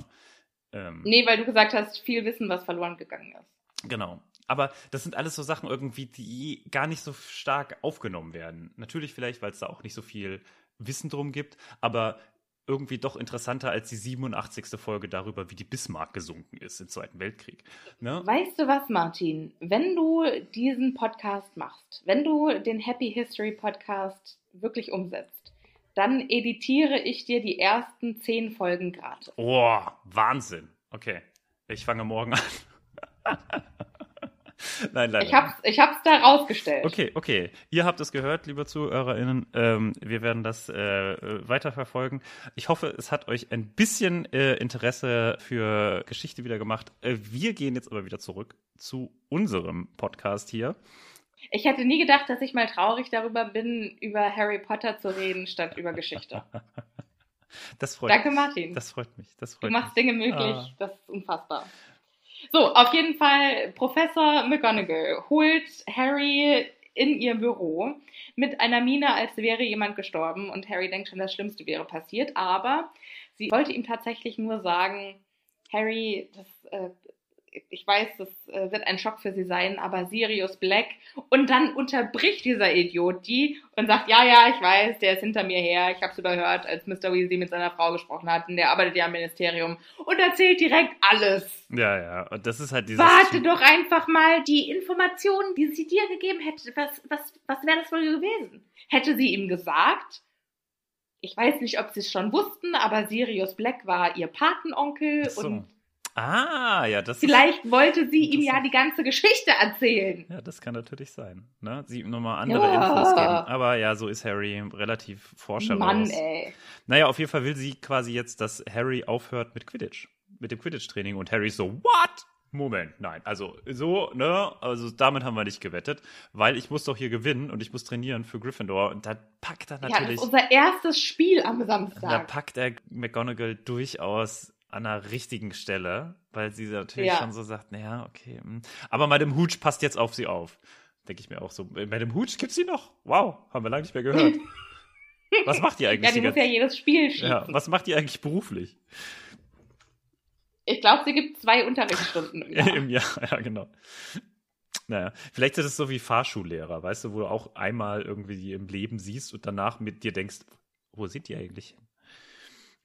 Ähm, nee, weil du gesagt hast, viel Wissen, was verloren gegangen ist. Genau. Aber das sind alles so Sachen irgendwie, die gar nicht so stark aufgenommen werden. Natürlich vielleicht, weil es da auch nicht so viel Wissen drum gibt, aber irgendwie doch interessanter als die 87. Folge darüber, wie die Bismarck gesunken ist im Zweiten Weltkrieg. Ne? Weißt du was, Martin? Wenn du diesen Podcast machst, wenn du den Happy History Podcast wirklich umsetzt, dann editiere ich dir die ersten zehn Folgen gratis. Oh, Wahnsinn. Okay, ich fange morgen an. Nein, leider. Ich hab's, ich hab's da rausgestellt. Okay, okay. Ihr habt es gehört, liebe ZuhörerInnen. Ähm, wir werden das äh, weiterverfolgen. Ich hoffe, es hat euch ein bisschen äh, Interesse für Geschichte wieder gemacht. Äh, wir gehen jetzt aber wieder zurück zu unserem Podcast hier. Ich hätte nie gedacht, dass ich mal traurig darüber bin, über Harry Potter zu reden, statt über Geschichte. Das freut Danke, Martin. Das freut mich. Das Du freut machst mich. Dinge möglich, Ah. das ist unfassbar. So, auf jeden Fall, Professor McGonagall holt Harry in ihr Büro mit einer Miene, als wäre jemand gestorben und Harry denkt schon, das Schlimmste wäre passiert, aber sie wollte ihm tatsächlich nur sagen, Harry, das, äh, ich weiß, das äh, wird ein Schock für sie sein, aber Sirius Black. Und dann unterbricht dieser Idiot die und sagt, ja, ja, ich weiß, der ist hinter mir her. Ich habe es überhört, als Mr. Weasley mit seiner Frau gesprochen hat. Und der arbeitet ja im Ministerium und erzählt direkt alles. Ja, ja. Und das ist halt dieses. Warte doch einfach mal die Informationen, die sie dir gegeben hätte. Was, was, was wäre das wohl gewesen? Hätte sie ihm gesagt, ich weiß nicht, ob sie es schon wussten, aber Sirius Black war ihr Patenonkel so. und Ah, ja, das Vielleicht wollte sie ihm ja die ganze Geschichte erzählen. Ja, das kann natürlich sein. Ne? Sie ihm nochmal andere Ja. Infos geben. Aber ja, so ist Harry relativ forscherlos. Mann, ey. Naja, auf jeden Fall will sie quasi jetzt, dass Harry aufhört mit Quidditch. Mit dem Quidditch-Training. Und Harry so, what? Moment, nein. Also, so, ne? Also, damit haben wir nicht gewettet. Weil ich muss doch hier gewinnen und ich muss trainieren für Gryffindor. Und da packt er Ja, das natürlich. ist unser erstes Spiel am Da Samstag. packt er McGonagall durchaus an der richtigen Stelle, weil sie natürlich Ja. schon so sagt, naja, okay. hm. Aber Madame Hooch passt jetzt auf sie auf. Denke ich mir auch so. Äh, Madame Hooch gibt's sie noch? Wow, haben wir lange nicht mehr gehört. was macht die eigentlich? Ja, die die muss ja jedes Spiel schießen. ja, was macht die eigentlich beruflich? Ich glaube, sie gibt zwei Unterrichtsstunden im Jahr. Im Jahr, ja, genau. Naja, vielleicht ist es so wie Fahrschullehrer, weißt du, wo du auch einmal irgendwie im Leben siehst und danach mit dir denkst, wo sind die eigentlich hin?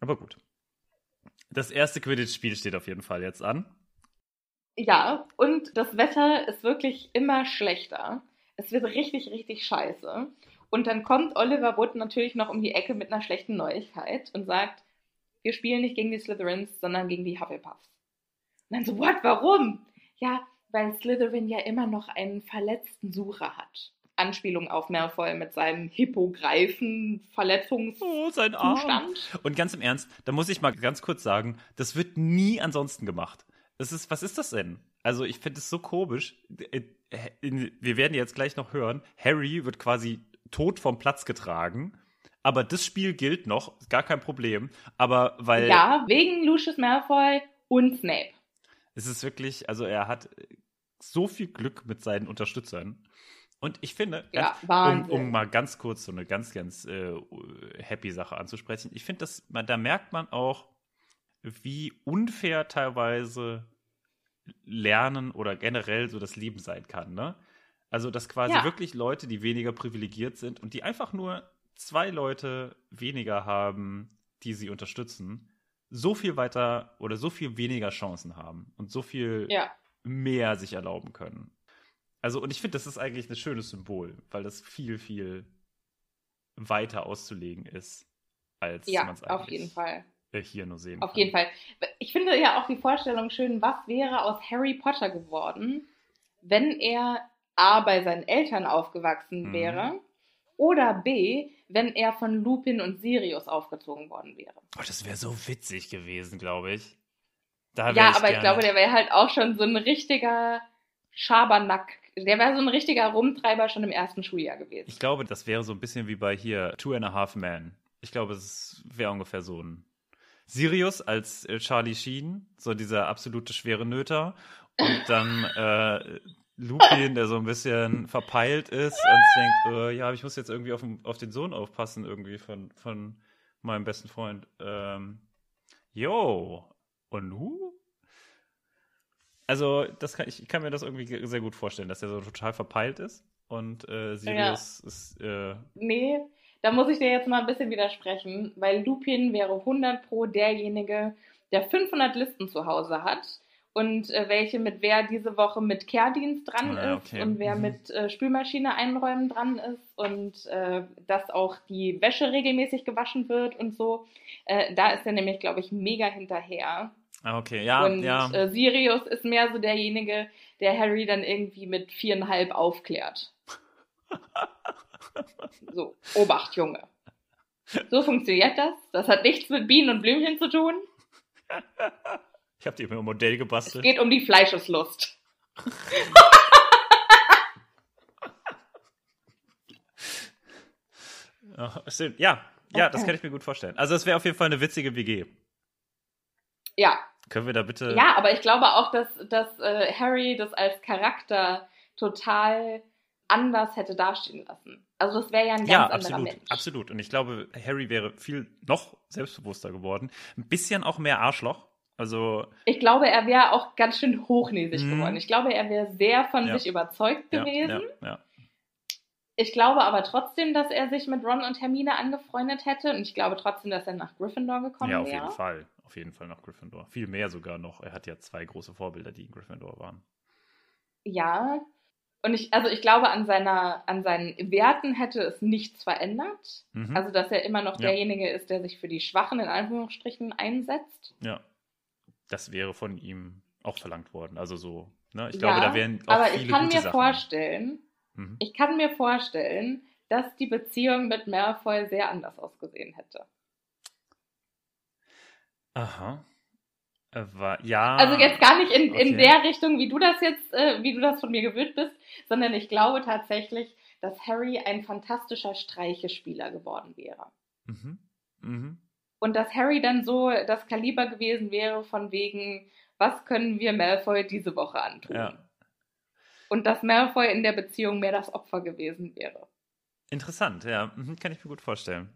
Aber gut. Das erste Quidditch-Spiel steht auf jeden Fall jetzt an. Ja, und das Wetter ist wirklich immer schlechter. Es wird richtig, richtig scheiße. Und dann kommt Oliver Wood natürlich noch um die Ecke mit einer schlechten Neuigkeit und sagt, wir spielen nicht gegen die Slytherins, sondern gegen die Hufflepuffs. Und dann so, what, warum? Ja, weil Slytherin ja immer noch einen verletzten Sucher hat. Anspielung auf Malfoy mit seinem Hippogreifen Oh, sein Arm. Verletzungszustand. Und ganz im Ernst, da muss ich mal ganz kurz sagen, das wird nie ansonsten gemacht. Das ist, was ist das denn? Also ich finde es so komisch. Äh, äh, Wir werden jetzt gleich noch hören, Harry wird quasi tot vom Platz getragen, aber das Spiel gilt noch, gar kein Problem. Aber weil Ja, wegen Lucius Malfoy und Snape. es ist wirklich, also er hat so viel Glück mit seinen Unterstützern. Und ich finde, Ja, um, um mal ganz kurz so eine ganz, ganz äh, happy Sache anzusprechen, ich finde, dass man, da merkt man auch, wie unfair teilweise Lernen oder generell so das Leben sein kann, ne? Also, dass quasi Ja. wirklich Leute, die weniger privilegiert sind und die einfach nur zwei Leute weniger haben, die sie unterstützen, so viel weiter oder so viel weniger Chancen haben und so viel Ja. mehr sich erlauben können. Also, und ich finde, das ist eigentlich ein schönes Symbol, weil das viel, viel weiter auszulegen ist, als Ja, man es auf eigentlich jeden Fall. äh, hier nur sehen Auf kann. jeden Fall. Ich finde ja auch die Vorstellung schön, was wäre aus Harry Potter geworden, wenn er A bei seinen Eltern aufgewachsen Mhm. wäre oder B, wenn er von Lupin und Sirius aufgezogen worden wäre. Oh, das wäre so witzig gewesen, glaube ich. Ja, aber ich gerne- glaube, der wäre halt auch schon so ein richtiger Schabernack. Der wäre so ein richtiger Rumtreiber schon im ersten Schuljahr gewesen. Ich glaube, das wäre so ein bisschen wie bei hier Two and a Half Men. Ich glaube, es wäre ungefähr so ein Sirius als äh, Charlie Sheen, so dieser absolute schwere Nöter. Und dann äh, Lupin, der so ein bisschen verpeilt ist und denkt, äh, ja, ich muss jetzt irgendwie auf, den- auf den Sohn aufpassen, irgendwie von, von meinem besten Freund. Ähm, yo, und nu? Also, das kann, ich kann mir das irgendwie ge- sehr gut vorstellen, dass er so total verpeilt ist. Und äh, Sirius ist, äh, Nee, da muss ich dir jetzt mal ein bisschen widersprechen, weil Lupin wäre 100 pro derjenige, der 500 Listen zu Hause hat und äh, welche mit wer diese Woche mit Kehrdienst dran Ah, ja, ist okay. und wer Mhm. mit äh, Spülmaschine einräumen dran ist und äh, dass auch die Wäsche regelmäßig gewaschen wird und so. Äh, da ist er nämlich, glaube ich, mega hinterher. Ah, okay, ja, und ja. äh, Sirius ist mehr so derjenige, der Harry dann irgendwie mit viereinhalb aufklärt. so, Obacht, Junge. So funktioniert das. Das hat nichts mit Bienen und Blümchen zu tun. Ich habe dir immer ein Modell Es gebastelt. geht um die Fleischeslust. Stimmt. Ja, ja, das Okay. kann ich mir gut vorstellen. Also, es wäre auf jeden Fall eine witzige WG. Ja, Können wir da bitte. ja, aber ich glaube auch, dass, dass äh, Harry das als Charakter total anders hätte dastehen lassen. Also das wäre ja ein ganz Ja, anderer absolut, Mensch. absolut. Und ich glaube, Harry wäre viel noch selbstbewusster geworden. Ein bisschen auch mehr Arschloch. Also. Ich glaube, er wäre auch ganz schön hochnäsig Mhm. geworden. Ich glaube, er wäre sehr von Ja. sich überzeugt gewesen. ja. Ich glaube aber trotzdem, dass er sich mit Ron und Hermine angefreundet hätte. Und ich glaube trotzdem, dass er nach Gryffindor gekommen ja, auf wäre. jeden Fall. Auf jeden Fall nach Gryffindor. Viel mehr sogar noch. Er hat ja zwei große Vorbilder, die in Gryffindor waren. Ja. Und ich, also ich glaube, an seiner, an seinen Werten hätte es nichts verändert. Mhm. Also, dass er immer noch Ja. derjenige ist, der sich für die Schwachen in Anführungsstrichen einsetzt. ja. Das wäre von ihm auch verlangt worden. Also so. Ne? Ich ja, glaube, da wären auch aber viele ich kann mir Sachen. vorstellen, Mhm. ich kann mir vorstellen, dass die Beziehung mit Malfoy sehr anders ausgesehen hätte. Aha. Äh, War, ja. Also jetzt gar nicht in, in okay. der Richtung, wie du das jetzt, äh, wie du das von mir gewöhnt bist, sondern ich glaube tatsächlich, dass Harry ein fantastischer Streichespieler geworden wäre. Mhm. Mhm. Und dass Harry dann so das Kaliber gewesen wäre von wegen, was können wir Malfoy diese Woche antun? Ja. Und dass Malfoy in der Beziehung mehr das Opfer gewesen wäre. Interessant, ja. Mhm. Kann ich mir gut vorstellen.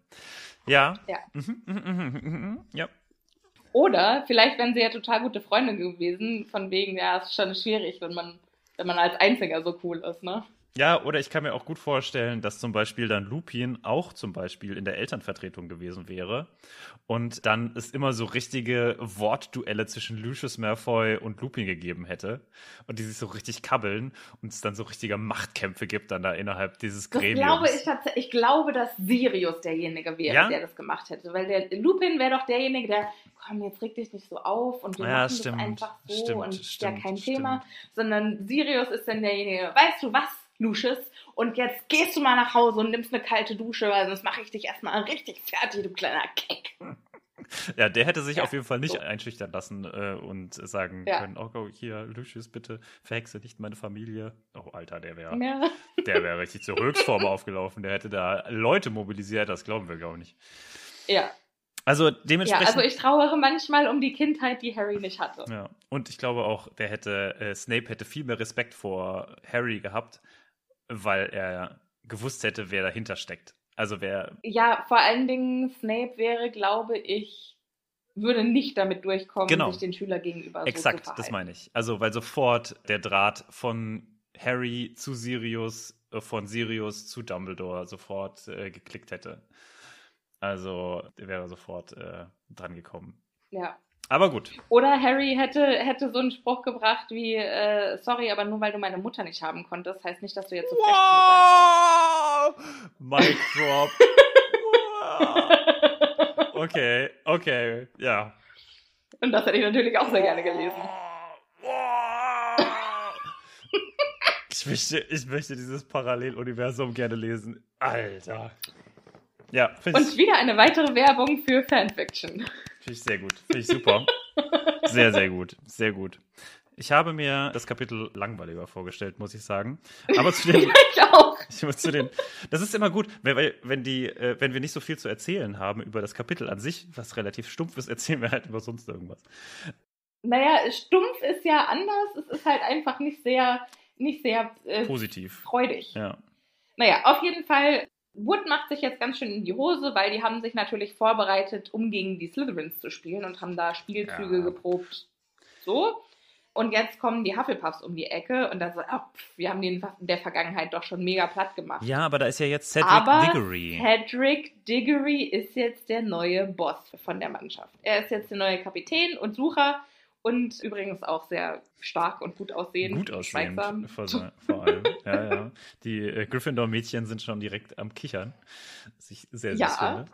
Ja. Ja. Mhm. Mhm. Mhm. Mhm. Mhm. Ja. Oder vielleicht wären sie ja total gute Freunde gewesen, von wegen, ja, es ist schon schwierig, wenn man, wenn man als Einziger so cool ist, ne? Ja, oder ich kann mir auch gut vorstellen, dass zum Beispiel dann Lupin auch zum Beispiel in der Elternvertretung gewesen wäre und dann es immer so richtige Wortduelle zwischen Lucius Malfoy und Lupin gegeben hätte und die sich so richtig kabbeln und es dann so richtige Machtkämpfe gibt dann da innerhalb dieses Das Gremiums. glaube ich tatsächlich. Ich glaube, dass Sirius derjenige wäre, Ja? der das gemacht hätte. Weil der Lupin wäre doch derjenige, der, komm, jetzt reg dich nicht so auf und wir Ja, machen stimmt, das einfach so stimmt, und ist stimmt, ja kein stimmt. Thema. Sondern Sirius ist dann derjenige, weißt du was, Lucius? Und jetzt gehst du mal nach Hause und nimmst eine kalte Dusche, weil sonst mache ich dich erstmal richtig fertig, du kleiner Keck. Ja, der hätte sich Ja, auf jeden Fall nicht so. einschüchtern lassen äh, und sagen Ja. können, oh, oh, hier, Lucius, bitte verhexe nicht meine Familie. Oh, Alter, der wäre Ja. der wäre richtig zur Höchstform aufgelaufen. Der hätte da Leute mobilisiert, das glauben wir, ich nicht. ja. Also Ja, dementsprechend. also ich trauere manchmal um die Kindheit, die Harry nicht hatte. Ja, und ich glaube auch, der hätte, äh, Snape hätte viel mehr Respekt vor Harry gehabt, weil er gewusst hätte, wer dahinter steckt. Also wer, Ja, vor allen Dingen Snape wäre, glaube ich, würde nicht damit durchkommen, Genau. sich den Schüler gegenüber so zu exakt, verhalten. das meine ich. Also, weil sofort der Draht von Harry zu Sirius, äh, von Sirius zu Dumbledore sofort äh, geklickt hätte. Also, der wäre sofort äh, dran gekommen. Ja. Aber gut. Oder Harry hätte, hätte so einen Spruch gebracht wie, äh, sorry, aber nur weil du meine Mutter nicht haben konntest, heißt nicht, dass du jetzt so frech Wow! Mic drop. wow. Okay, okay, ja. Und das hätte ich natürlich auch sehr gerne gelesen. Ich möchte, ich möchte dieses Paralleluniversum gerne lesen. Alter. Ja, Und wieder eine weitere Werbung für Fanfiction. Find ich sehr gut. Finde ich super. Sehr, sehr gut. Sehr gut. Ich habe mir das Kapitel langweiliger vorgestellt, muss ich sagen. Aber zu den, Ich auch. Ich zu den. Das ist immer gut, weil wenn die, äh, wenn wir nicht so viel zu erzählen haben über das Kapitel an sich, was relativ stumpf ist, erzählen wir halt über sonst irgendwas. Naja, stumpf ist ja anders. Es ist halt einfach nicht sehr, nicht sehr äh, Positiv. freudig. Ja. Naja, auf jeden Fall, Wood macht sich jetzt ganz schön in die Hose, weil die haben sich natürlich vorbereitet, um gegen die Slytherins zu spielen und haben da Spielzüge Ja. geprobt. So. Und jetzt kommen die Hufflepuffs um die Ecke und dann so, ah, pff, wir haben den in der Vergangenheit doch schon mega platt gemacht. Ja, aber da ist ja jetzt Cedric Aber Diggory. Cedric Diggory ist jetzt der neue Boss von der Mannschaft. Er ist jetzt der neue Kapitän und Sucher und übrigens auch sehr stark und gut aussehend. Gut aussehend, vor, vor allem. Ja, ja. Die äh, Gryffindor-Mädchen sind schon direkt am Kichern. Was ich sehr süß Ja. finde.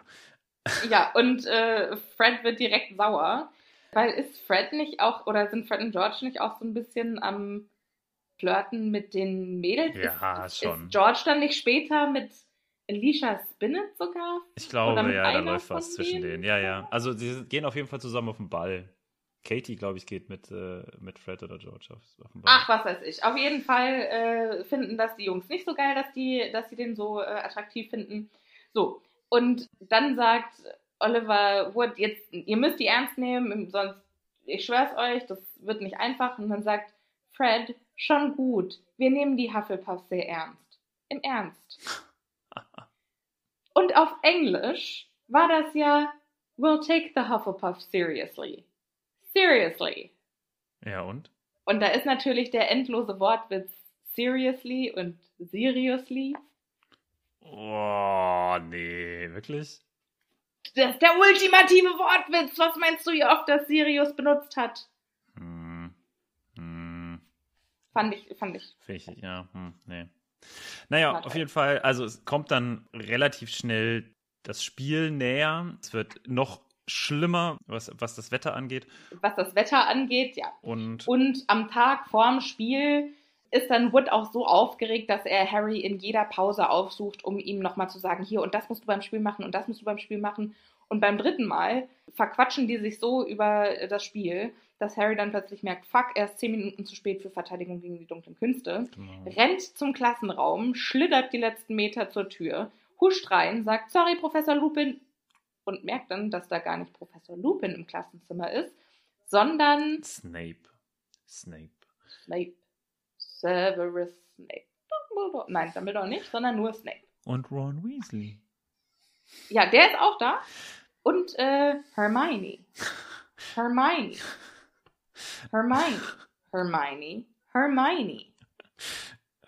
Ja, und äh, Fred wird direkt sauer. Weil ist Fred nicht auch, oder sind Fred und George nicht auch so ein bisschen am Flirten mit den Mädels? Ja, ist, schon. Ist George dann nicht später mit Alicia Spinnet sogar? Ich glaube, ja, da läuft was von zwischen denen? denen. Ja, ja. Also, sie gehen auf jeden Fall zusammen auf den Ball. Katie, glaube ich, geht mit, äh, mit Fred oder George auf, Ball. Ach, was weiß ich. Auf jeden Fall äh, finden das die Jungs nicht so geil, dass die, dass sie den so äh, attraktiv finden. So. Und dann sagt Oliver Wood, jetzt, ihr müsst die ernst nehmen, sonst, ich schwör's euch, das wird nicht einfach. Und dann sagt Fred, schon gut, wir nehmen die Hufflepuffs sehr ernst. Im Ernst. Und auf Englisch war das ja, we'll take the Hufflepuffs seriously. Seriously. Ja, und? Und da ist natürlich der endlose Wortwitz seriously und seriously. Oh, nee, wirklich? Das ist der ultimative Wortwitz. Was meinst du, wie oft das Sirius benutzt hat? Hm. Hm. Fand ich, fand ich. Ich, ja, hm, nee. Naja, Warte. auf jeden Fall, also es kommt dann relativ schnell das Spiel näher. Es wird noch schlimmer, was, was das Wetter angeht. Was das Wetter angeht, ja. Und Und am Tag vorm Spiel ist dann Wood auch so aufgeregt, dass er Harry in jeder Pause aufsucht, um ihm nochmal zu sagen, hier und das musst du beim Spiel machen und das musst du beim Spiel machen. Und beim dritten Mal verquatschen die sich so über das Spiel, dass Harry dann plötzlich merkt, fuck, er ist zehn Minuten zu spät für Verteidigung gegen die dunklen Künste, Genau. rennt zum Klassenraum, schlittert die letzten Meter zur Tür, huscht rein, sagt, sorry, Professor Lupin, und merkt dann, dass da gar nicht Professor Lupin im Klassenzimmer ist, sondern Snape. Snape. Snape. Severus Snape. Dumbledore. Nein, Dumbledore nicht, sondern nur Snape. Und Ron Weasley. Ja, der ist auch da. Und äh, Hermione. Hermione. Hermione. Hermione. Hermione.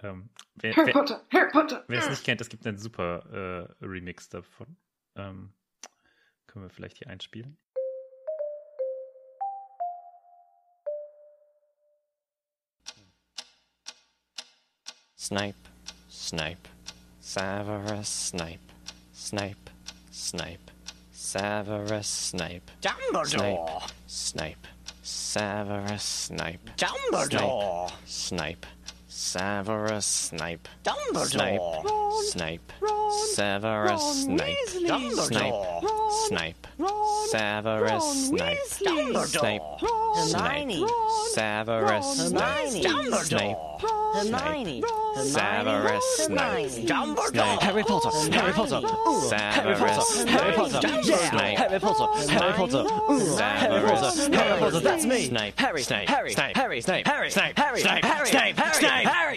Ähm, wer, Harry wer, Potter. Harry Potter. wer es nicht kennt, es gibt einen super äh, Remix davon. Ähm, können wir vielleicht hier einspielen? Snipe, Snipe, Severus Snipe, Snipe, Snipe, Severus Snipe, Dumbledore, Snipe, Severus Snipe, Dumbledore, Snipe, Severus Snipe, Dumbledore, Snipe, Snipe. Severus Ron Snape, Weasley! Snape, Ron- Snape, Ron- Severus Ron Snape, Weasley! Snape, Ron- Snape, Severus Ron Snape, Weasley! Snape, Hermione! Severus Snape, Dumbledore! Harry Potter, Harry Potter, Severus Harry Potter, yeah, Snape, Harry Potter, Harry Potter, Harry Potter, Harry Potter, that's me. Snape, Harry, Snape, Harry, Snape, Harry, Snape, Harry, Snape, Harry, Snape, Harry, Snape, Harry, Snape, Harry,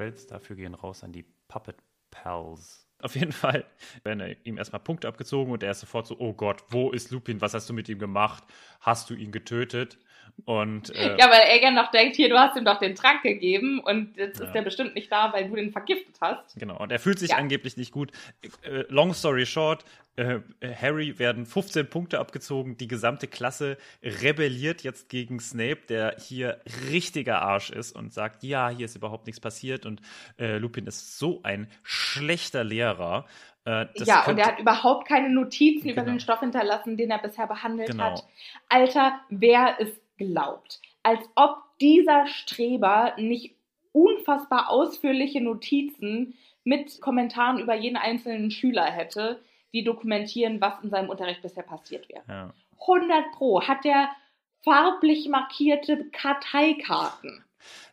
Credits dafür gehen raus an die Puppet Pals. Auf jeden Fall werden ihm erstmal Punkte abgezogen und er ist sofort so, oh Gott, wo ist Lupin? Was hast du mit ihm gemacht? Hast du ihn getötet? Und äh, Ja, weil Egan noch denkt, hier, du hast ihm doch den Trank gegeben und jetzt Ja. ist der bestimmt nicht da, weil du den vergiftet hast. Genau, und er fühlt sich Ja. angeblich nicht gut. Äh, long story short, äh, Harry werden 15 Punkte abgezogen. Die gesamte Klasse rebelliert jetzt gegen Snape, der hier richtiger Arsch ist und sagt, ja, hier ist überhaupt nichts passiert und äh, Lupin ist so ein schlechter Lehrer. Äh, ja, und er hat überhaupt keine Notizen über Genau. den Stoff hinterlassen, den er bisher behandelt Genau. hat. Alter, wer es glaubt. Als ob dieser Streber nicht unfassbar ausführliche Notizen mit Kommentaren über jeden einzelnen Schüler hätte, die dokumentieren, was in seinem Unterricht bisher passiert wäre. ja. 100 Pro hat der farblich markierte Karteikarten.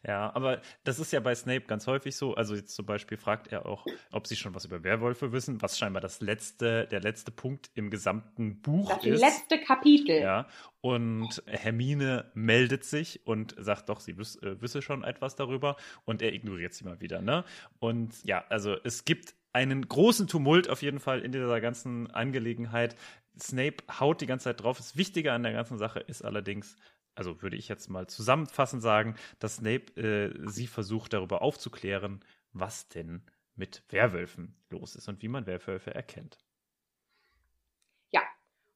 Ja, aber das ist ja bei Snape ganz häufig so. Also jetzt zum Beispiel fragt er auch, ob sie schon was über Werwölfe wissen, was scheinbar das letzte, der letzte Punkt im gesamten Buch Das ist. letzte Kapitel. Ja, und Hermine meldet sich und sagt doch, sie wüs äh, wisse schon etwas darüber und er ignoriert sie mal wieder, ne? Und ja, also es gibt einen großen Tumult auf jeden Fall in dieser ganzen Angelegenheit. Snape haut die ganze Zeit drauf. Das Wichtige an der ganzen Sache ist allerdings, also würde ich jetzt mal zusammenfassend sagen, dass Snape äh, sie versucht darüber aufzuklären, was denn mit Werwölfen los ist und wie man Werwölfe erkennt. Ja.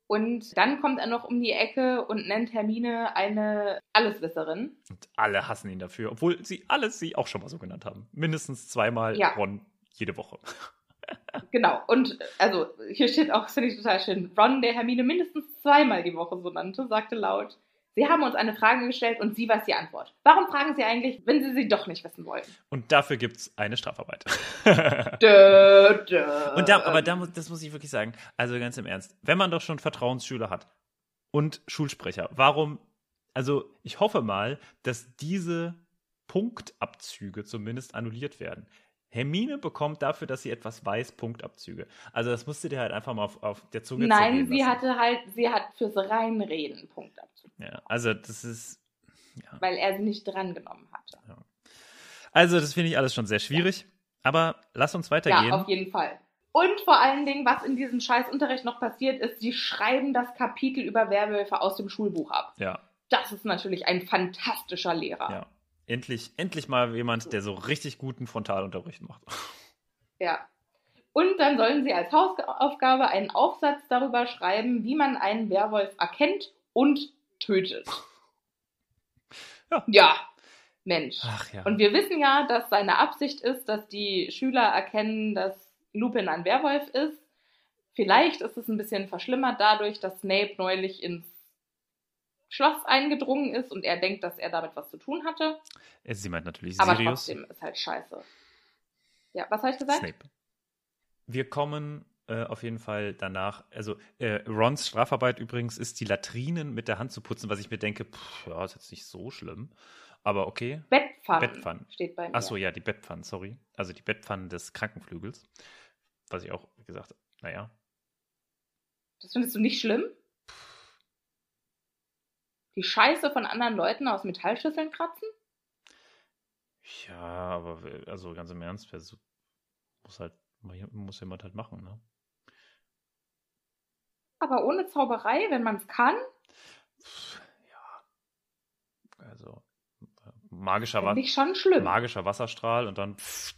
Und dann kommt er noch um die Ecke und nennt Hermine eine Alleswisserin. Und alle hassen ihn dafür, obwohl sie alle sie auch schon mal so genannt haben. Mindestens zweimal Ja. Ron jede Woche. Genau. Und also hier steht auch, finde ich total schön, Ron, der Hermine mindestens zweimal die Woche so nannte, sagte laut, Sie haben uns eine Frage gestellt und sie weiß die Antwort. Warum fragen Sie eigentlich, wenn Sie sie doch nicht wissen wollen? Und dafür gibt es eine Strafarbeit. Dö, dö. Und da, aber da das muss ich wirklich sagen, also ganz im Ernst, wenn man doch schon Vertrauensschüler hat und Schulsprecher, warum, also ich hoffe mal, dass diese Punktabzüge zumindest annulliert werden. Hermine bekommt dafür, dass sie etwas weiß, Punktabzüge. Also das musst du dir halt einfach mal auf, auf der Zunge Nein, sie hatte halt, sie hat fürs Reinreden einen Punktabzug, Ja, also das ist, weil er sie nicht drangenommen hatte. also das finde ich alles schon sehr schwierig. Aber lass uns weitergehen. Ja, auf jeden Fall. Und vor allen Dingen, was in diesem Scheißunterricht noch passiert ist, sie schreiben das Kapitel über Werwölfe aus dem Schulbuch ab. Ja, Das ist natürlich ein fantastischer Lehrer. ja. Endlich, endlich mal jemand, der so richtig guten Frontalunterricht macht. Ja. Und dann sollen sie als Hausaufgabe einen Aufsatz darüber schreiben, wie man einen Werwolf erkennt und tötet. Ja. Ja, Mensch. Ach ja. Und wir wissen ja, dass seine Absicht ist, dass die Schüler erkennen, dass Lupin ein Werwolf ist. Vielleicht ist es ein bisschen verschlimmert dadurch, dass Snape neulich ins Schloss eingedrungen ist und er denkt, dass er damit was zu tun hatte. Sie meint natürlich Aber Sirius. trotzdem ist halt scheiße. Ja, was habe ich gesagt? Snape. Wir kommen äh, auf jeden Fall danach, also äh, Rons Strafarbeit übrigens ist, die Latrinen mit der Hand zu putzen, was ich mir denke, pff, ja, ist jetzt nicht so schlimm. Aber okay. Bettpfannen, Bettpfannen. steht bei mir. Achso, ja, die Bettpfannen, sorry. Also die Bettpfannen des Krankenflügels. Was ich auch gesagt habe, naja. Das findest du nicht schlimm? Die Scheiße von anderen Leuten aus Metallschüsseln kratzen? Ja, aber also ganz im Ernst, wer so, muss halt, muss jemand halt machen, ne? Aber ohne Zauberei, wenn man es kann? Ja. Also magischer, Wa schon schlimm. magischer Wasserstrahl und dann pff,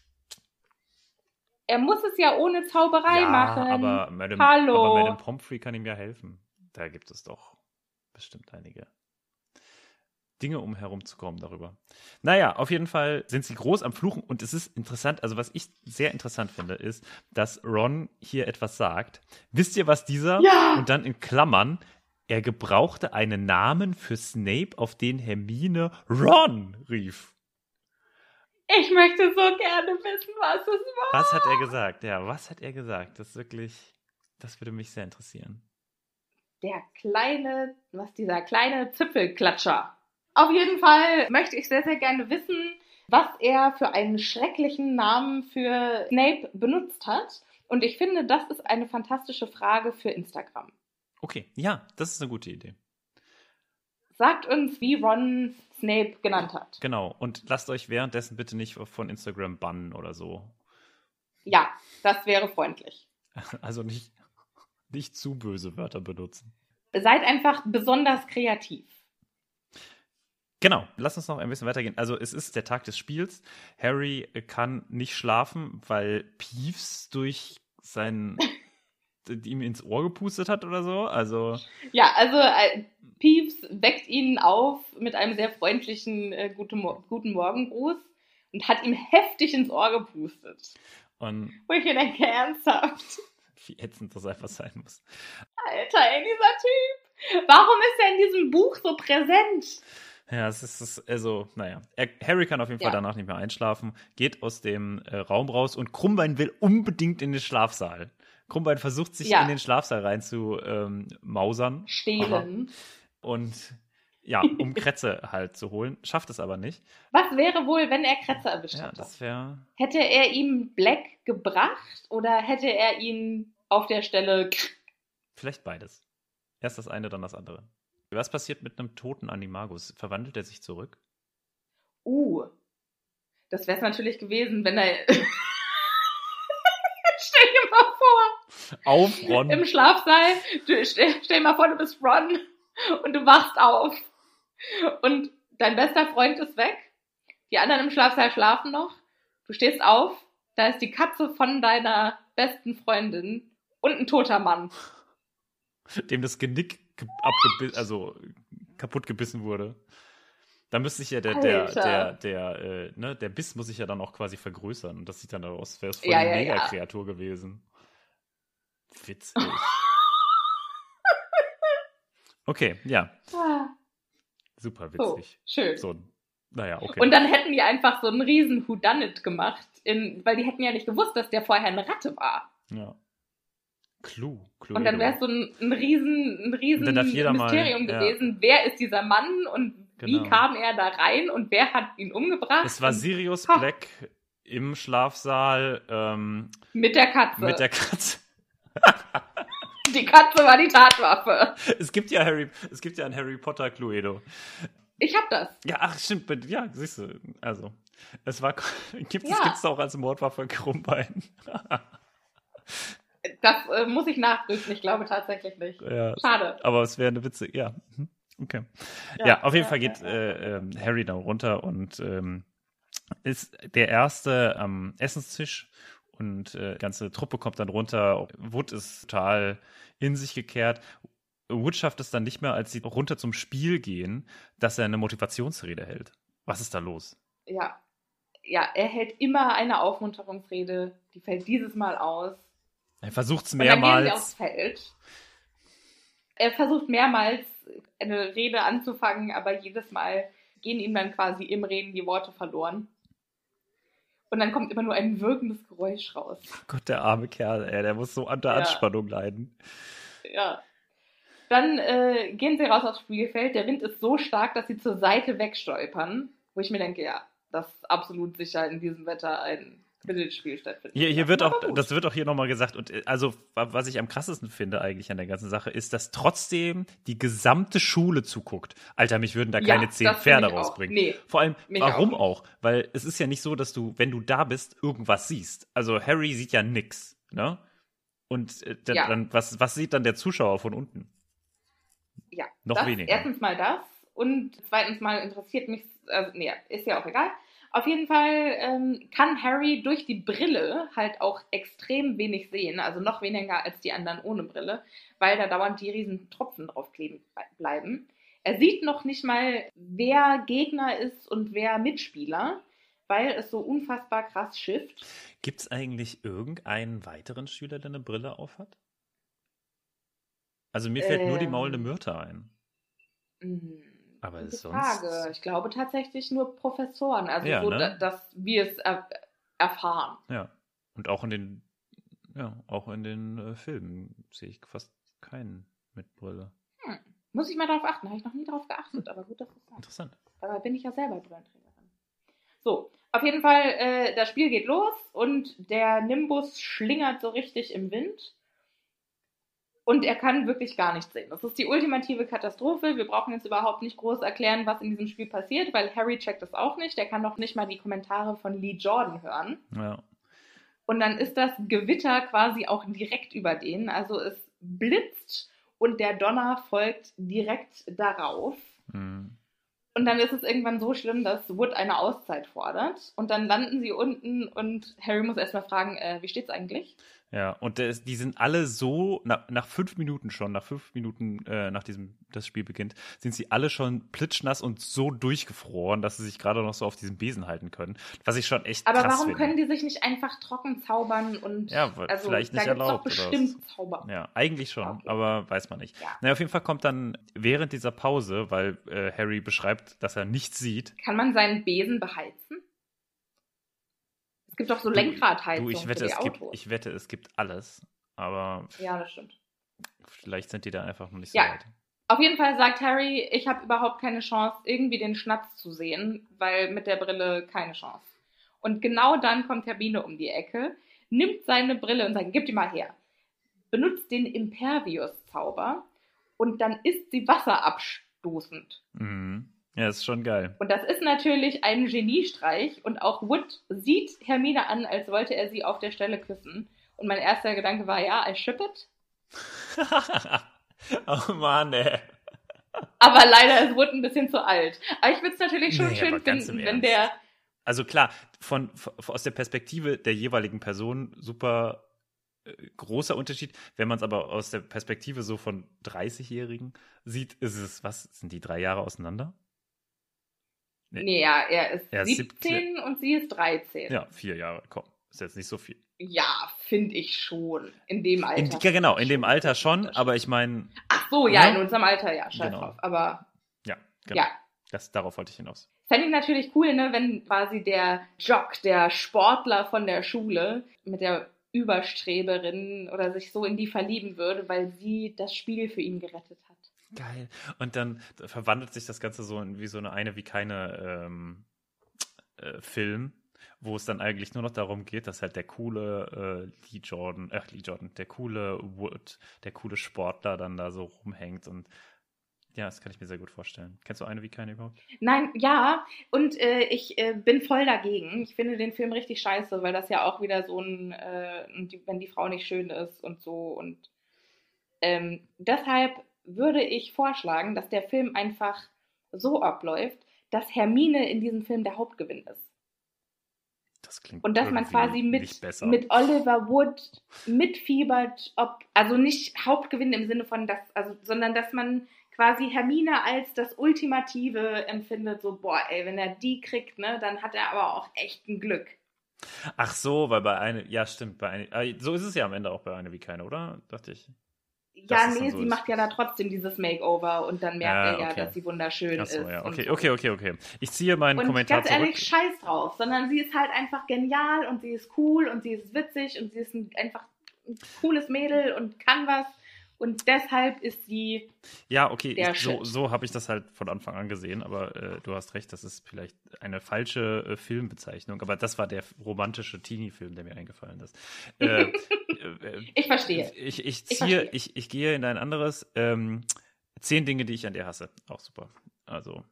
Er muss es ja ohne Zauberei ja, machen. aber Madame, Hallo. aber Madame Pomfrey kann ihm ja helfen. Da gibt es doch bestimmt einige Dinge, um herumzukommen darüber. Naja, auf jeden Fall sind sie groß am Fluchen und es ist interessant, also was ich sehr interessant finde, ist, dass Ron hier etwas sagt. Wisst ihr, was dieser Ja. und dann in Klammern er gebrauchte einen Namen für Snape, auf den Hermine Ron rief. Ich möchte so gerne wissen, was es war. Was hat er gesagt? Ja, was hat er gesagt? Das ist wirklich, das würde mich sehr interessieren. Der kleine, was dieser kleine Zipfelklatscher. Auf jeden Fall möchte ich sehr, sehr gerne wissen, was er für einen schrecklichen Namen für Snape benutzt hat. Und ich finde, das ist eine fantastische Frage für Instagram. Okay, ja, das ist eine gute Idee. Sagt uns, wie Ron Snape genannt hat. Genau. Und lasst euch währenddessen bitte nicht von Instagram bannen oder so. Ja, das wäre freundlich. Also nicht, nicht zu böse Wörter benutzen. Seid einfach besonders kreativ. Genau, lass uns noch ein bisschen weitergehen. Also es ist der Tag des Spiels. Harry kann nicht schlafen, weil Peeves durch sein ihm ins Ohr gepustet hat oder so. Also Ja, also äh, Peeves weckt ihn auf mit einem sehr freundlichen äh, guten, Mo guten Morgengruß und hat ihm heftig ins Ohr gepustet. und Wo ich mir denke, ernsthaft. wie ätzend das einfach sein muss. Alter, ey, dieser Typ. Warum ist er in diesem Buch so präsent? Ja, es ist, es also, naja. Harry kann auf jeden Fall Ja. danach nicht mehr einschlafen, geht aus dem äh, Raum raus und Krummbein will unbedingt in den Schlafsaal. Krummbein versucht sich Ja. in den Schlafsaal rein zu ähm, mausern. Stehlen. Und ja, um Kretze halt zu holen, schafft es aber nicht. Was wäre wohl, wenn er Kretze erwischt Ja, hätte? das wäre. Hätte er ihm Black gebracht oder hätte er ihn auf der Stelle. Vielleicht beides. Erst das eine, dann das andere. Was passiert mit einem toten Animagus? Verwandelt er sich zurück? Uh, das wäre es natürlich gewesen, wenn er. Stell dir mal vor, Auf Ron. im Schlafsaal, du, stell, stell mal vor, du bist Ron und du wachst auf und dein bester Freund ist weg, die anderen im Schlafsaal schlafen noch, du stehst auf, da ist die Katze von deiner besten Freundin und ein toter Mann. dem das Genick ge- abgebissen, also kaputt gebissen wurde. Da müsste sich ja der, der, der, der, äh, ne, der Biss muss sich ja dann auch quasi vergrößern. Und das sieht dann aus, wäre es voll Ja, eine ja, ja. Mega-Kreatur gewesen. Witzig. okay, ja, Ah, super So, witzig. schön. So, naja, okay. Und dann hätten die einfach so einen riesen Whodunit gemacht, in, weil die hätten ja nicht gewusst, dass der vorher eine Ratte war. ja. Clou, Clou. Und dann wäre es so ein, ein riesen, ein riesen jeder mal- Mysterium ja. gewesen. Wer ist dieser Mann und Genau. wie kam er da rein und wer hat ihn umgebracht? Es war Und Sirius Ha. Black im Schlafsaal ähm, mit der Katze. mit der Katze. die Katze war die Tatwaffe. Es gibt ja Harry, es gibt ja ein Harry Potter Cluedo. Ich hab das. Ja, ach, stimmt. Ja, siehst du. Also, es war, gibt es Ja. gibt's auch als Mordwaffe Krummbein. Das äh, muss ich nachprüfen. Ich glaube tatsächlich nicht. Ja, Schade. aber es wäre eine Witzig, ja. mhm, Okay. Ja, Ja, auf jeden ja, Fall geht Äh, ähm, Harry da runter und ähm, ist der Erste am Essenstisch und äh, die ganze Truppe kommt dann runter. Wood ist total in sich gekehrt. Wood schafft es dann nicht mehr, als sie runter zum Spiel gehen, dass er eine Motivationsrede hält. Was ist da los? Ja. Ja, er hält immer eine Aufmunterungsrede. Die fällt dieses Mal aus. Er versucht es Und dann gehen sie aufs mehrmals. Feld. Er versucht mehrmals eine Rede anzufangen, aber jedes Mal gehen ihm dann quasi im Reden die Worte verloren. Und dann kommt immer nur ein wirkendes Geräusch raus. Gott, der arme Kerl, ey, der muss so unter Ja. Anspannung leiden. Ja. Dann äh, gehen sie raus aufs Spielfeld. Der Wind ist so stark, dass sie zur Seite wegstolpern. Wo ich mir denke, ja, das ist absolut sicher in diesem Wetter ein Quidditch-Spiel stattfindet. Hier, hier wird auch, das wird auch hier nochmal gesagt. Und äh, also, wa- was ich am krassesten finde eigentlich an der ganzen Sache, ist, dass trotzdem die gesamte Schule zuguckt. Alter, mich würden da Ja, keine zehn Pferde rausbringen. Nee, Vor allem, warum auch auch, Weil es ist ja nicht so, dass du, wenn du da bist, irgendwas siehst. Also Harry sieht ja nix, ne? Und äh, Ja. dann, was, was sieht dann der Zuschauer von unten? Ja, Noch das, weniger. Erstens mal das und zweitens mal interessiert mich, also, nee, ist ja auch egal. Auf jeden Fall ähm, kann Harry durch die Brille halt auch extrem wenig sehen, also noch weniger als die anderen ohne Brille, weil da dauernd die riesen Tropfen draufkleben bleiben. Er sieht noch nicht mal, wer Gegner ist und wer Mitspieler, weil es so unfassbar krass schifft. Gibt es eigentlich irgendeinen weiteren Schüler, der eine Brille aufhat? Also mir fällt nur die Ähm. maulende Myrte ein. Hm, Aber gute sonst- Frage. Ich glaube tatsächlich nur Professoren, also Ja, so, ne? da- dass wir es er erfahren. Ja. Und auch in den, ja, auch in den äh, Filmen sehe ich fast keinen mit Brille. Muss ich mal darauf achten, habe ich noch nie darauf geachtet, aber gut, dass du sagst. Interessant. Dabei bin ich ja selber Brillenträgerin. So, auf jeden Fall, äh, das Spiel geht los und der Nimbus schlingert so richtig im Wind. Und er kann wirklich gar nichts sehen. Das ist die ultimative Katastrophe. Wir brauchen jetzt überhaupt nicht groß erklären, was in diesem Spiel passiert, weil Harry checkt das auch nicht. Der kann noch nicht mal die Kommentare von Lee Jordan hören. Ja. Und dann ist das Gewitter quasi auch direkt über denen. Also es blitzt und der Donner folgt direkt darauf. Mhm. Und dann ist es irgendwann so schlimm, dass Wood eine Auszeit fordert. Und dann landen sie unten und Harry muss erstmal fragen, äh, wie steht's eigentlich? Ja, und das, die sind alle so, nach, nach fünf Minuten schon, nach fünf Minuten, äh, nach diesem, das Spiel beginnt, sind sie alle schon plitschnass und so durchgefroren, dass sie sich gerade noch so auf diesem Besen halten können. Was ich schon echt Aber krass warum finde. können die sich nicht einfach trocken zaubern und Ja, also vielleicht nicht erlaubt doch oder bestimmt Zauber. Ja, eigentlich schon, Okay. aber weiß man nicht. Ja. Naja, auf jeden Fall kommt dann während dieser Pause, weil äh, Harry beschreibt, dass er nichts sieht. Kann man seinen Besen beheizen? Es gibt doch so Lenkradheizung Du, ich wette, für die es gibt, Autos. ich wette, es gibt alles, aber ja, das stimmt. vielleicht sind die da einfach noch nicht so Ja. weit. Auf jeden Fall sagt Harry, ich habe überhaupt keine Chance, irgendwie den Schnatz zu sehen, weil mit der Brille keine Chance. Und genau dann kommt Hermine um die Ecke, nimmt seine Brille und sagt, gib die mal her. Benutzt den Impervius-Zauber und dann ist sie wasserabstoßend. Mhm. Ja, ist schon geil. Und das ist natürlich ein Geniestreich und auch Wood sieht Hermine an, als wollte er sie auf der Stelle küssen. Und mein erster Gedanke war, ja, I ship it. oh Mann, ey. Aber leider ist Wood ein bisschen zu alt. Aber ich würde es natürlich schon Nee, schön finden, wenn Ernst. der Also klar, von, von, aus der Perspektive der jeweiligen Person super äh, großer Unterschied. Wenn man es aber aus der Perspektive so von 30-Jährigen sieht, ist es, was sind die drei Jahre auseinander? Nee, ja, er ist Er ist 17 und sie ist 13. Ja, vier Jahre, komm, ist jetzt nicht so viel. Ja, finde ich schon. In dem Alter. In, ja, genau, in dem. Alter schon, aber ich meine, Ach so, ja, Ja. in unserem Alter, ja, scheiß Genau. drauf. Aber ja, genau. ja, Das, darauf wollte ich hinaus. Fände ich natürlich cool, ne, wenn quasi der Jock, der Sportler von der Schule mit der Überstreberin oder sich so in die verlieben würde, weil sie das Spiel für ihn gerettet hat. Geil. Und dann verwandelt sich das Ganze so in wie so eine eine wie keine ähm, äh, Film, wo es dann eigentlich nur noch darum geht, dass halt der coole äh, Lee Jordan, ach Lee Jordan, der coole Wood, der coole Sportler dann da so rumhängt und Ja, das kann ich mir sehr gut vorstellen. Kennst du eine wie keine überhaupt? Nein, ja, und äh, ich äh, bin voll dagegen. Ich finde den Film richtig scheiße, weil das ja auch wieder so ein, äh, wenn die Frau nicht schön ist und so. Und ähm, deshalb würde ich vorschlagen, dass der Film einfach so abläuft, dass Hermine in diesem Film der Hauptgewinn ist. Das klingt Und dass man quasi mit, mit Oliver Wood mitfiebert, ob, also nicht Hauptgewinn im Sinne von das, also, sondern dass man quasi Hermine als das Ultimative empfindet, so, boah, ey, wenn er die kriegt, ne, dann hat er aber auch echt ein Glück. Ach so, weil bei eine, ja stimmt, bei eine, äh, so ist es ja am Ende auch bei eine wie keine, oder? Dachte ich. Ja, nee, so sie ist. macht ja da trotzdem dieses Makeover und dann merkt Ja, er ja, okay. dass sie wunderschön Ach so, ist. ja, okay, so. okay, okay, okay. Ich ziehe meinen Und Kommentar ganz zurück. ehrlich, scheiß drauf, sondern sie ist halt einfach genial und sie ist cool und sie ist witzig und sie ist ein, einfach ein cooles Mädel und kann was und deshalb ist sie, Ja, okay, ich, so, so habe ich das halt von Anfang an gesehen, aber äh, du hast recht, das ist vielleicht eine falsche äh, Filmbezeichnung, aber das war der romantische Teenie-Film, der mir eingefallen ist. Äh, ich verstehe. ich, ich, Ich ziehe, ich, ich gehe in ein anderes. Ähm, zehn Dinge, die ich an dir hasse. Auch super. Also,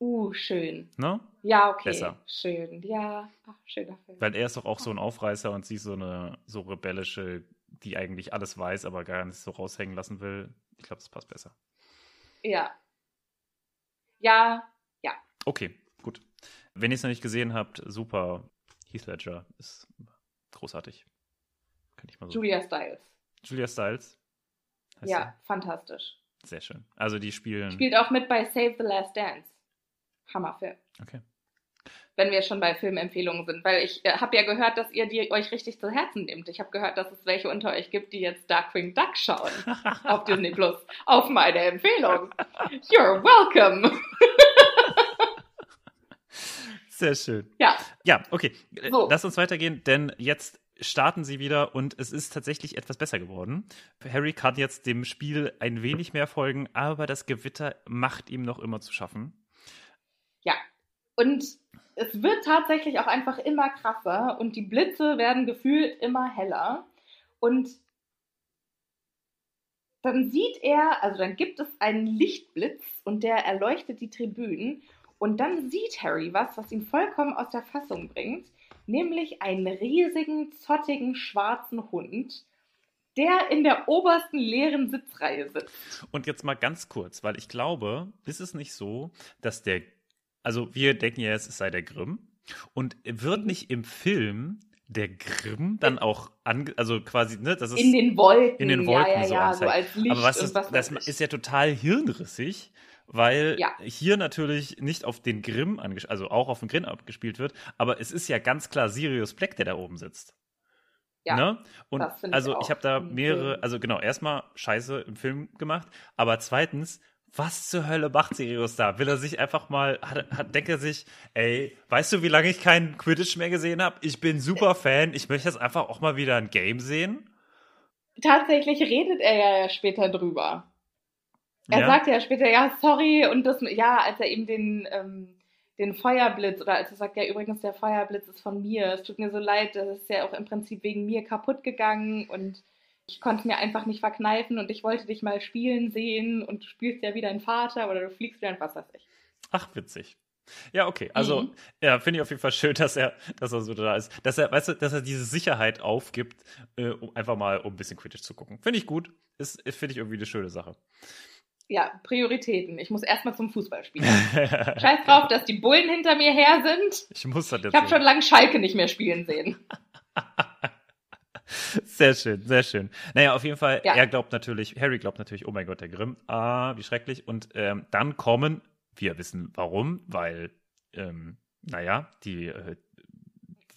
Uh, schön. ne? Ja, okay. Besser. Schön. Ja, ach, schöner Film. Weil er ist doch auch so ein Aufreißer und sie ist so eine so rebellische, die eigentlich alles weiß, aber gar nicht so raushängen lassen will. Ich glaube, das passt besser. Ja. Ja, ja. Okay, gut. Wenn ihr es noch nicht gesehen habt, super. Heath Ledger ist großartig. Kann ich mal so. Julia Stiles. Julia heißt Ja, fantastisch. sie. Sehr schön. Also die spielen. Spielt auch mit bei Save the Last Dance. Hammerfilm. Okay. Wenn wir schon bei Filmempfehlungen sind, weil ich äh, habe ja gehört, dass ihr die euch richtig zu Herzen nehmt. Ich habe gehört, dass es welche unter euch gibt, die jetzt Darkwing Duck schauen auf Disney Plus. Auf meine Empfehlung. You're welcome. Sehr schön. Ja, Ja, okay. So. Lass uns weitergehen, denn jetzt starten sie wieder und es ist tatsächlich etwas besser geworden. Harry kann jetzt dem Spiel ein wenig mehr folgen, aber das Gewitter macht ihm noch immer zu schaffen. ja. Und es wird tatsächlich auch einfach immer krasser und die Blitze werden gefühlt immer heller. Und dann sieht er, also dann gibt es einen Lichtblitz und der erleuchtet die Tribünen. Und dann sieht Harry was, was ihn vollkommen aus der Fassung bringt, nämlich einen riesigen, zottigen, schwarzen Hund, der in der obersten leeren Sitzreihe sitzt. Und jetzt mal ganz kurz, weil ich glaube, ist es nicht so, dass der, also wir denken ja jetzt, es sei der Grimm und wird nicht im Film der Grimm dann auch ange, also quasi, ne, das ist In den Wolken. in den Wolken ja, ja, so ja, so als Licht Aber was ist, was das ist ja total hirnrissig, weil Ja. hier natürlich nicht auf den Grimm, also auch auf den Grimm abgespielt wird, aber es ist ja ganz klar Sirius Black, der da oben sitzt. Ja, ne? Und ich also auch ich habe da im mehrere, also genau, erstmal Scheiße im Film gemacht, aber zweitens, was zur Hölle macht Sirius da? Will er sich einfach mal, hat, hat, denkt er sich, ey, weißt du, wie lange ich keinen Quidditch mehr gesehen habe? Ich bin super Fan, ich möchte jetzt einfach auch mal wieder ein Game sehen. Tatsächlich redet er ja später drüber. Er Ja? sagt ja später, ja, sorry, und das, ja, als er eben den, ähm, den Feuerblitz, oder als er sagt, ja, übrigens, der Feuerblitz ist von mir, es tut mir so leid, das ist ja auch im Prinzip wegen mir kaputt gegangen und ich konnte mir einfach nicht verkneifen und ich wollte dich mal spielen sehen und du spielst ja wieder ein Vater oder du fliegst wieder ein, was weiß ich. Ach, witzig. Ja, okay. Also, Mhm. ja, finde ich auf jeden Fall schön, dass er, dass er so da ist. Dass er, weißt du, dass er diese Sicherheit aufgibt, äh, um einfach mal um ein bisschen kritisch zu gucken. Finde ich gut. Ist finde ich irgendwie eine schöne Sache. Ja, Prioritäten. Ich muss erstmal zum Fußball spielen. Scheiß drauf, dass die Bullen hinter mir her sind. Ich muss das jetzt Ich habe schon lange Schalke nicht mehr spielen sehen. Sehr schön, sehr schön. Naja, auf jeden Fall, Ja. er glaubt natürlich, Harry glaubt natürlich, oh mein Gott, der Grimm, ah, wie schrecklich. Und ähm, dann kommen, wir wissen warum, weil, ähm, naja, die äh,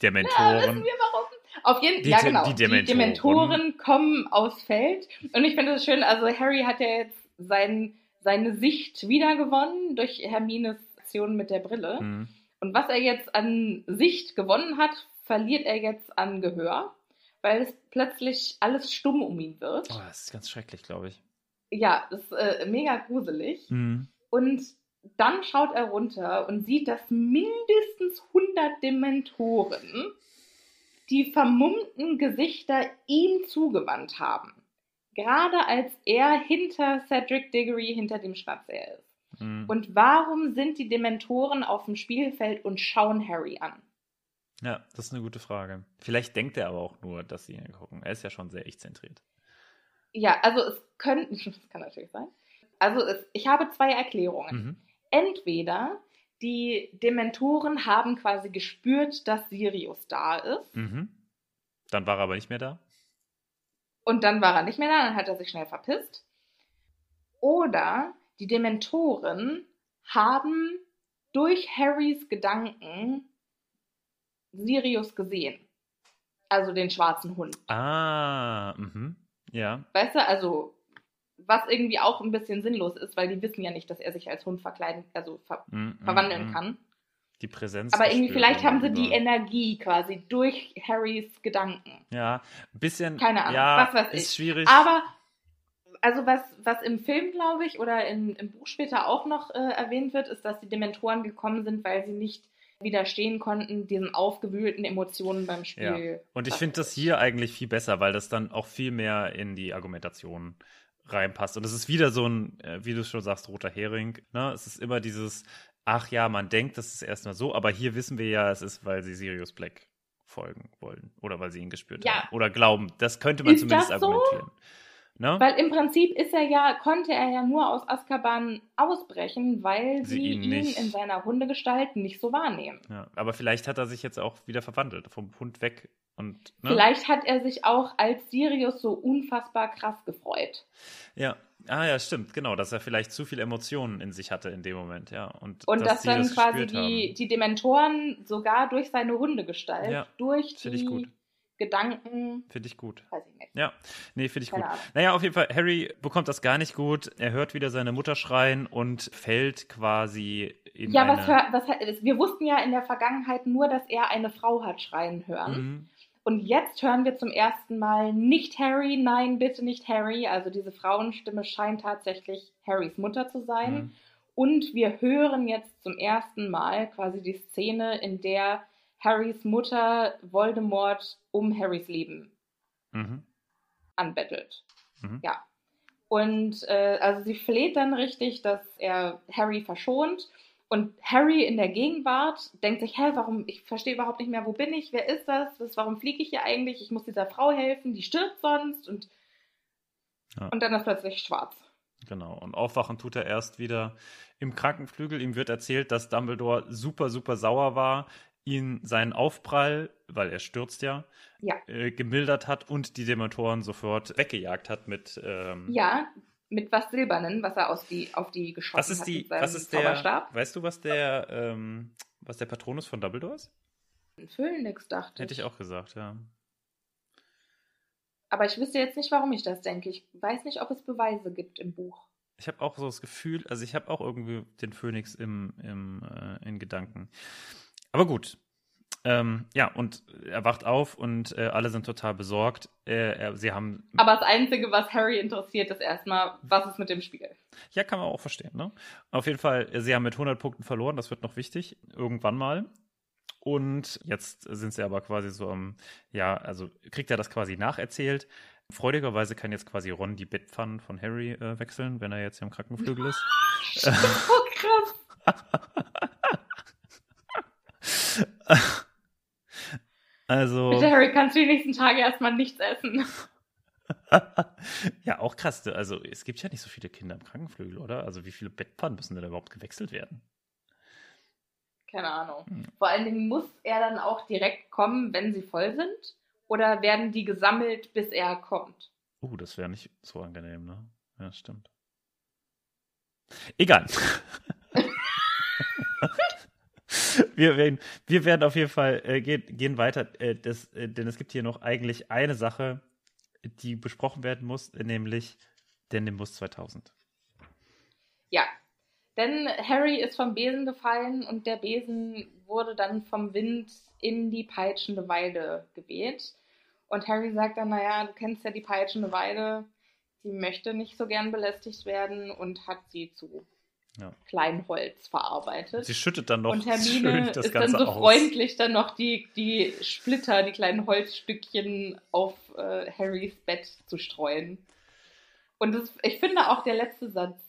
Dementoren. Ja, wissen wir warum? Auf jeden Die ja genau. die Die Dementoren. Dementoren. kommen aufs Feld und ich finde es schön. Also Harry hat ja jetzt sein, seine Sicht wiedergewonnen durch Hermines Aktion mit der Brille. Hm. Und was er jetzt an Sicht gewonnen hat, verliert er jetzt an Gehör, weil es plötzlich alles stumm um ihn wird. Oh, das ist ganz schrecklich, glaube ich. Ja, das ist äh, mega gruselig. Hm. Und dann schaut er runter und sieht, dass mindestens 100 Dementoren die vermummten Gesichter ihm zugewandt haben. Gerade als er hinter Cedric Diggory hinter dem Schnapsär ist. Mhm. Und warum sind die Dementoren auf dem Spielfeld und schauen Harry an? Ja, das ist eine gute Frage. Vielleicht denkt er aber auch nur, dass sie ihn gucken. Er ist ja schon sehr ich-zentriert. Ja, also es könnte, das kann natürlich sein. Also es, ich habe zwei Erklärungen. Mhm. Entweder die Dementoren haben quasi gespürt, dass Sirius da ist Mhm. Dann war er aber nicht mehr da. Und dann war er nicht mehr da, dann hat er sich schnell verpisst. Oder die Dementoren haben durch Harrys Gedanken Sirius gesehen. Also den schwarzen Hund. Ah, mhm. Ja. Weißt du, also was irgendwie auch ein bisschen sinnlos ist, weil die wissen ja nicht, dass er sich als Hund verkleiden, also ver Mhm, verwandeln mhm. kann. Die Präsenz. Aber irgendwie vielleicht haben sie die Energie quasi durch Harrys Gedanken. Ja, ein bisschen. Keine Ahnung, ja, was weiß ist ich. schwierig. Aber also was, was im Film, glaube ich, oder in, im Buch später auch noch äh, erwähnt wird, ist, dass die Dementoren gekommen sind, weil sie nicht widerstehen konnten, diesen aufgewühlten Emotionen beim ja. Spiel. Und ich finde das ist. hier eigentlich viel besser, weil das dann auch viel mehr in die Argumentation reinpasst. Und es ist wieder so ein, äh, wie du schon sagst, roter Hering. Ne? Es ist immer dieses, ach ja, man denkt, das ist erstmal so, aber hier wissen wir ja, es ist, weil sie Sirius Black folgen wollen oder weil sie ihn gespürt Ja. haben oder glauben. Das könnte man Ist zumindest so? argumentieren. Ne? Weil im Prinzip ist er ja, konnte er ja nur aus Azkaban ausbrechen, weil Sie sie, ihn ihn, in seiner Hundegestalt nicht so wahrnehmen. Ja, aber vielleicht hat er sich jetzt auch wieder verwandelt, vom Hund weg und ne? Vielleicht hat er sich auch als Sirius so unfassbar krass gefreut. Ja, ah ja, stimmt, genau, dass er vielleicht zu viel Emotionen in sich hatte in dem Moment, ja. Und, Und dass sie dann das quasi die, die Dementoren sogar durch seine Hundegestalt, Ja, durch find ich gut. die Gedanken, Finde ich gut. weiß ich nicht. Ja, nee, finde ich Keine gut. Ahnung. Naja, auf jeden Fall, Harry bekommt das gar nicht gut. Er hört wieder seine Mutter schreien und fällt quasi in Ja, eine... was, was wir wussten ja in der Vergangenheit nur, dass er eine Frau hat schreien hören. Mhm. Und jetzt hören wir zum ersten Mal nicht Harry, nein, bitte nicht Harry. Also diese Frauenstimme scheint tatsächlich Harrys Mutter zu sein. Mhm. Und wir hören jetzt zum ersten Mal quasi die Szene, in der Harrys Mutter Voldemort um Harrys Leben Mhm. anbettelt. Mhm. Ja. Und äh, also sie fleht dann richtig, dass er Harry verschont. Und Harry in der Gegenwart denkt sich, hä, warum, ich verstehe überhaupt nicht mehr, wo bin ich, wer ist das, Was, warum fliege ich hier eigentlich, ich muss dieser Frau helfen, die stirbt sonst. Und, Ja. und dann ist plötzlich schwarz. Genau. Und aufwachen tut er erst wieder im Krankenflügel. Ihm wird erzählt, dass Dumbledore super, super sauer war, ihn seinen Aufprall, weil er stürzt ja, Ja. äh, gemildert hat und die Dementoren sofort weggejagt hat mit. Ähm, Ja, mit was Silbernen, was er aus die, auf die geschossen was ist hat die, seinem was ist der, Zauberstab. weißt du, was der, ähm, was der Patronus von Dumbledore ist? Ein Phönix, dachte Hätte ich auch gesagt, ja. Aber ich wüsste jetzt nicht, warum ich das denke. Ich weiß nicht, ob es Beweise gibt im Buch. Ich habe auch so das Gefühl, also ich habe auch irgendwie den Phönix im, im, äh, in Gedanken. Aber gut. Ähm, ja, und er wacht auf und äh, alle sind total besorgt. Äh, er, sie haben. Aber das Einzige, was Harry interessiert, ist erstmal, was ist mit dem Spiel? Ja, kann man auch verstehen, ne? Auf jeden Fall, äh, sie haben mit 100 Punkten verloren, das wird noch wichtig, irgendwann mal. Und jetzt sind sie aber quasi so am, ja, also kriegt er das quasi nacherzählt. Freudigerweise kann jetzt quasi Ron die Bettpfannen von Harry äh, wechseln, wenn er jetzt hier im Krankenflügel ist. Oh, krass. Also, Bitte, Harry, kannst du die nächsten Tage erstmal nichts essen? ja, auch krass. Also, es gibt ja nicht so viele Kinder im Krankenflügel, oder? Also, wie viele Bettpfannen müssen denn da überhaupt gewechselt werden? Keine Ahnung. Hm. Vor allen Dingen muss er dann auch direkt kommen, wenn sie voll sind? Oder werden die gesammelt, bis er kommt? Uh, das wäre nicht so angenehm, ne? Ja, stimmt. Egal. wir, werden, wir werden auf jeden Fall äh, gehen, gehen weiter, äh, das, äh, denn es gibt hier noch eigentlich eine Sache, die besprochen werden muss, nämlich der Nimbus 2000. Ja. Denn Harry ist vom Besen gefallen und der Besen wurde dann vom Wind in die peitschende Weide geweht. Und Harry sagt dann, naja, du kennst ja die peitschende Weide, die möchte nicht so gern belästigt werden und hat sie zu Ja. Kleinholz verarbeitet. Sie schüttet dann noch und schön Hermine das ist dann Ganze so aus. freundlich, dann noch die, die Splitter, die kleinen Holzstückchen auf äh, Harrys Bett zu streuen. Und das, ich finde auch der letzte Satz.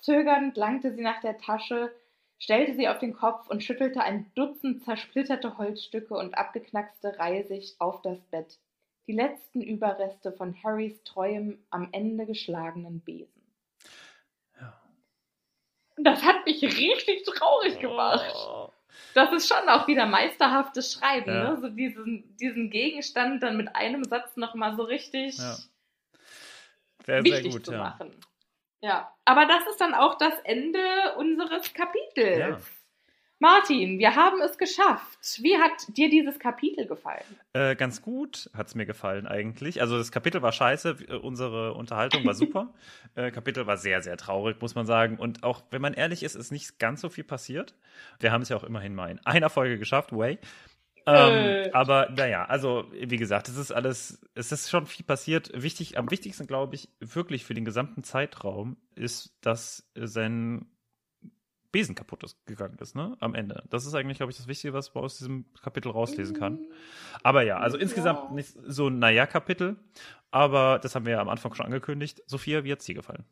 Zögernd langte sie nach der Tasche, stellte sie auf den Kopf und schüttelte ein Dutzend zersplitterte Holzstücke und abgeknackste Reisig auf das Bett. Die letzten Überreste von Harrys treuem, am Ende geschlagenen Besen. Ja. Das hat mich richtig traurig gemacht. Oh. Das ist schon auch wieder meisterhaftes Schreiben, Ja. ne? So diesen, diesen Gegenstand dann mit einem Satz nochmal so richtig Ja. Sehr, sehr wichtig gut, zu ja. machen. Ja, aber das ist dann auch das Ende unseres Kapitels. Martin, wir haben es geschafft. Wie hat dir dieses Kapitel gefallen? Äh, ganz gut hat es mir gefallen eigentlich. Also das Kapitel war scheiße, äh, unsere Unterhaltung war super. äh, Kapitel war sehr, sehr traurig, muss man sagen. Und auch, wenn man ehrlich ist, ist nicht ganz so viel passiert. Wir haben es ja auch immerhin mal in einer Folge geschafft, way. Ähm, Äh. aber naja, also wie gesagt, es ist alles, es ist schon viel passiert. Wichtig, am wichtigsten, glaube ich, wirklich für den gesamten Zeitraum ist, dass sein Besen kaputt ist, gegangen ist, ne? Am Ende. Das ist eigentlich, glaube ich, das Wichtige, was man aus diesem Kapitel rauslesen kann. Aber ja, also insgesamt nicht so ein Naja-Kapitel. Aber das haben wir ja am Anfang schon angekündigt. Sophia, wie hat es dir gefallen?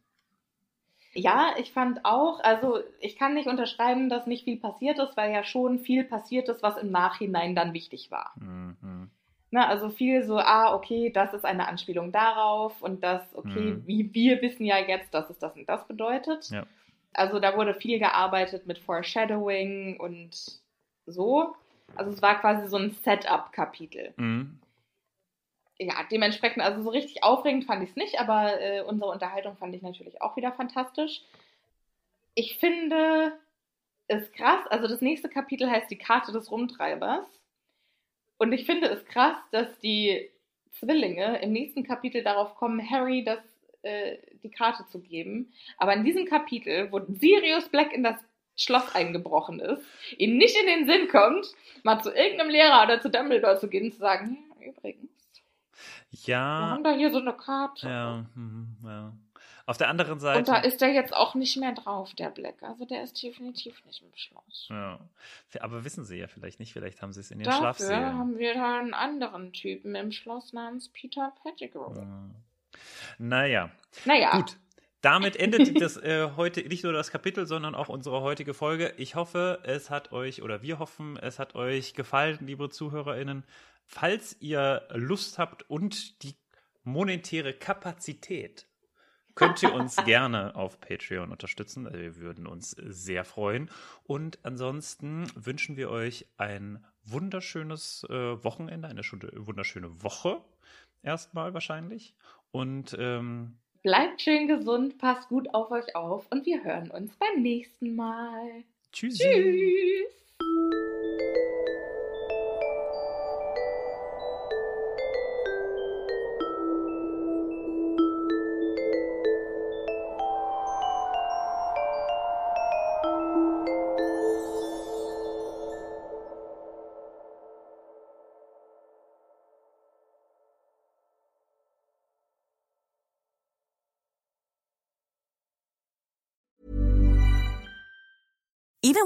Ja, ich fand auch, also ich kann nicht unterschreiben, dass nicht viel passiert ist, weil ja schon viel passiert ist, was im Nachhinein dann wichtig war. Mhm. Ne, also viel so, ah, okay, das ist eine Anspielung darauf und das, okay, Mhm. wie wir wissen ja jetzt, dass es das und das bedeutet. Ja. Also da wurde viel gearbeitet mit Foreshadowing und so. Also es war quasi so ein Setup-Kapitel. Mhm. Ja, dementsprechend, also so richtig aufregend fand ich es nicht, aber äh, unsere Unterhaltung fand ich natürlich auch wieder fantastisch. Ich finde es krass, also das nächste Kapitel heißt die Karte des Rumtreibers. Und ich finde es krass, dass die Zwillinge im nächsten Kapitel darauf kommen, Harry das, äh, die Karte zu geben. Aber in diesem Kapitel, wo Sirius Black in das Schloss eingebrochen ist, ihm nicht in den Sinn kommt, mal zu irgendeinem Lehrer oder zu Dumbledore zu gehen und zu sagen, ja, übrigens, wir Ja. haben da hier so eine Karte. Ja, mhm, ja. Auf der anderen Und Seite. da ist der jetzt auch nicht mehr drauf, der Black. Also der ist definitiv nicht im Schloss. ja. Aber wissen sie ja vielleicht nicht. Vielleicht haben sie es in ihren Dafür Schlafsälen. haben wir da einen anderen Typen im Schloss namens Peter Pettigrew. Ja. Naja, Naja, Gut. Damit endet das äh, heute nicht nur das Kapitel, sondern auch unsere heutige Folge. Ich hoffe, es hat euch oder wir hoffen, es hat euch gefallen, liebe ZuhörerInnen. Falls ihr Lust habt und die monetäre Kapazität, könnt ihr uns gerne auf Patreon unterstützen. Also wir würden uns sehr freuen. Und ansonsten wünschen wir euch ein wunderschönes äh, Wochenende, eine schöne- wunderschöne Woche. Erstmal wahrscheinlich. Und ähm, bleibt schön gesund, passt gut auf euch auf und wir hören uns beim nächsten Mal. tschüssi. Tschüss!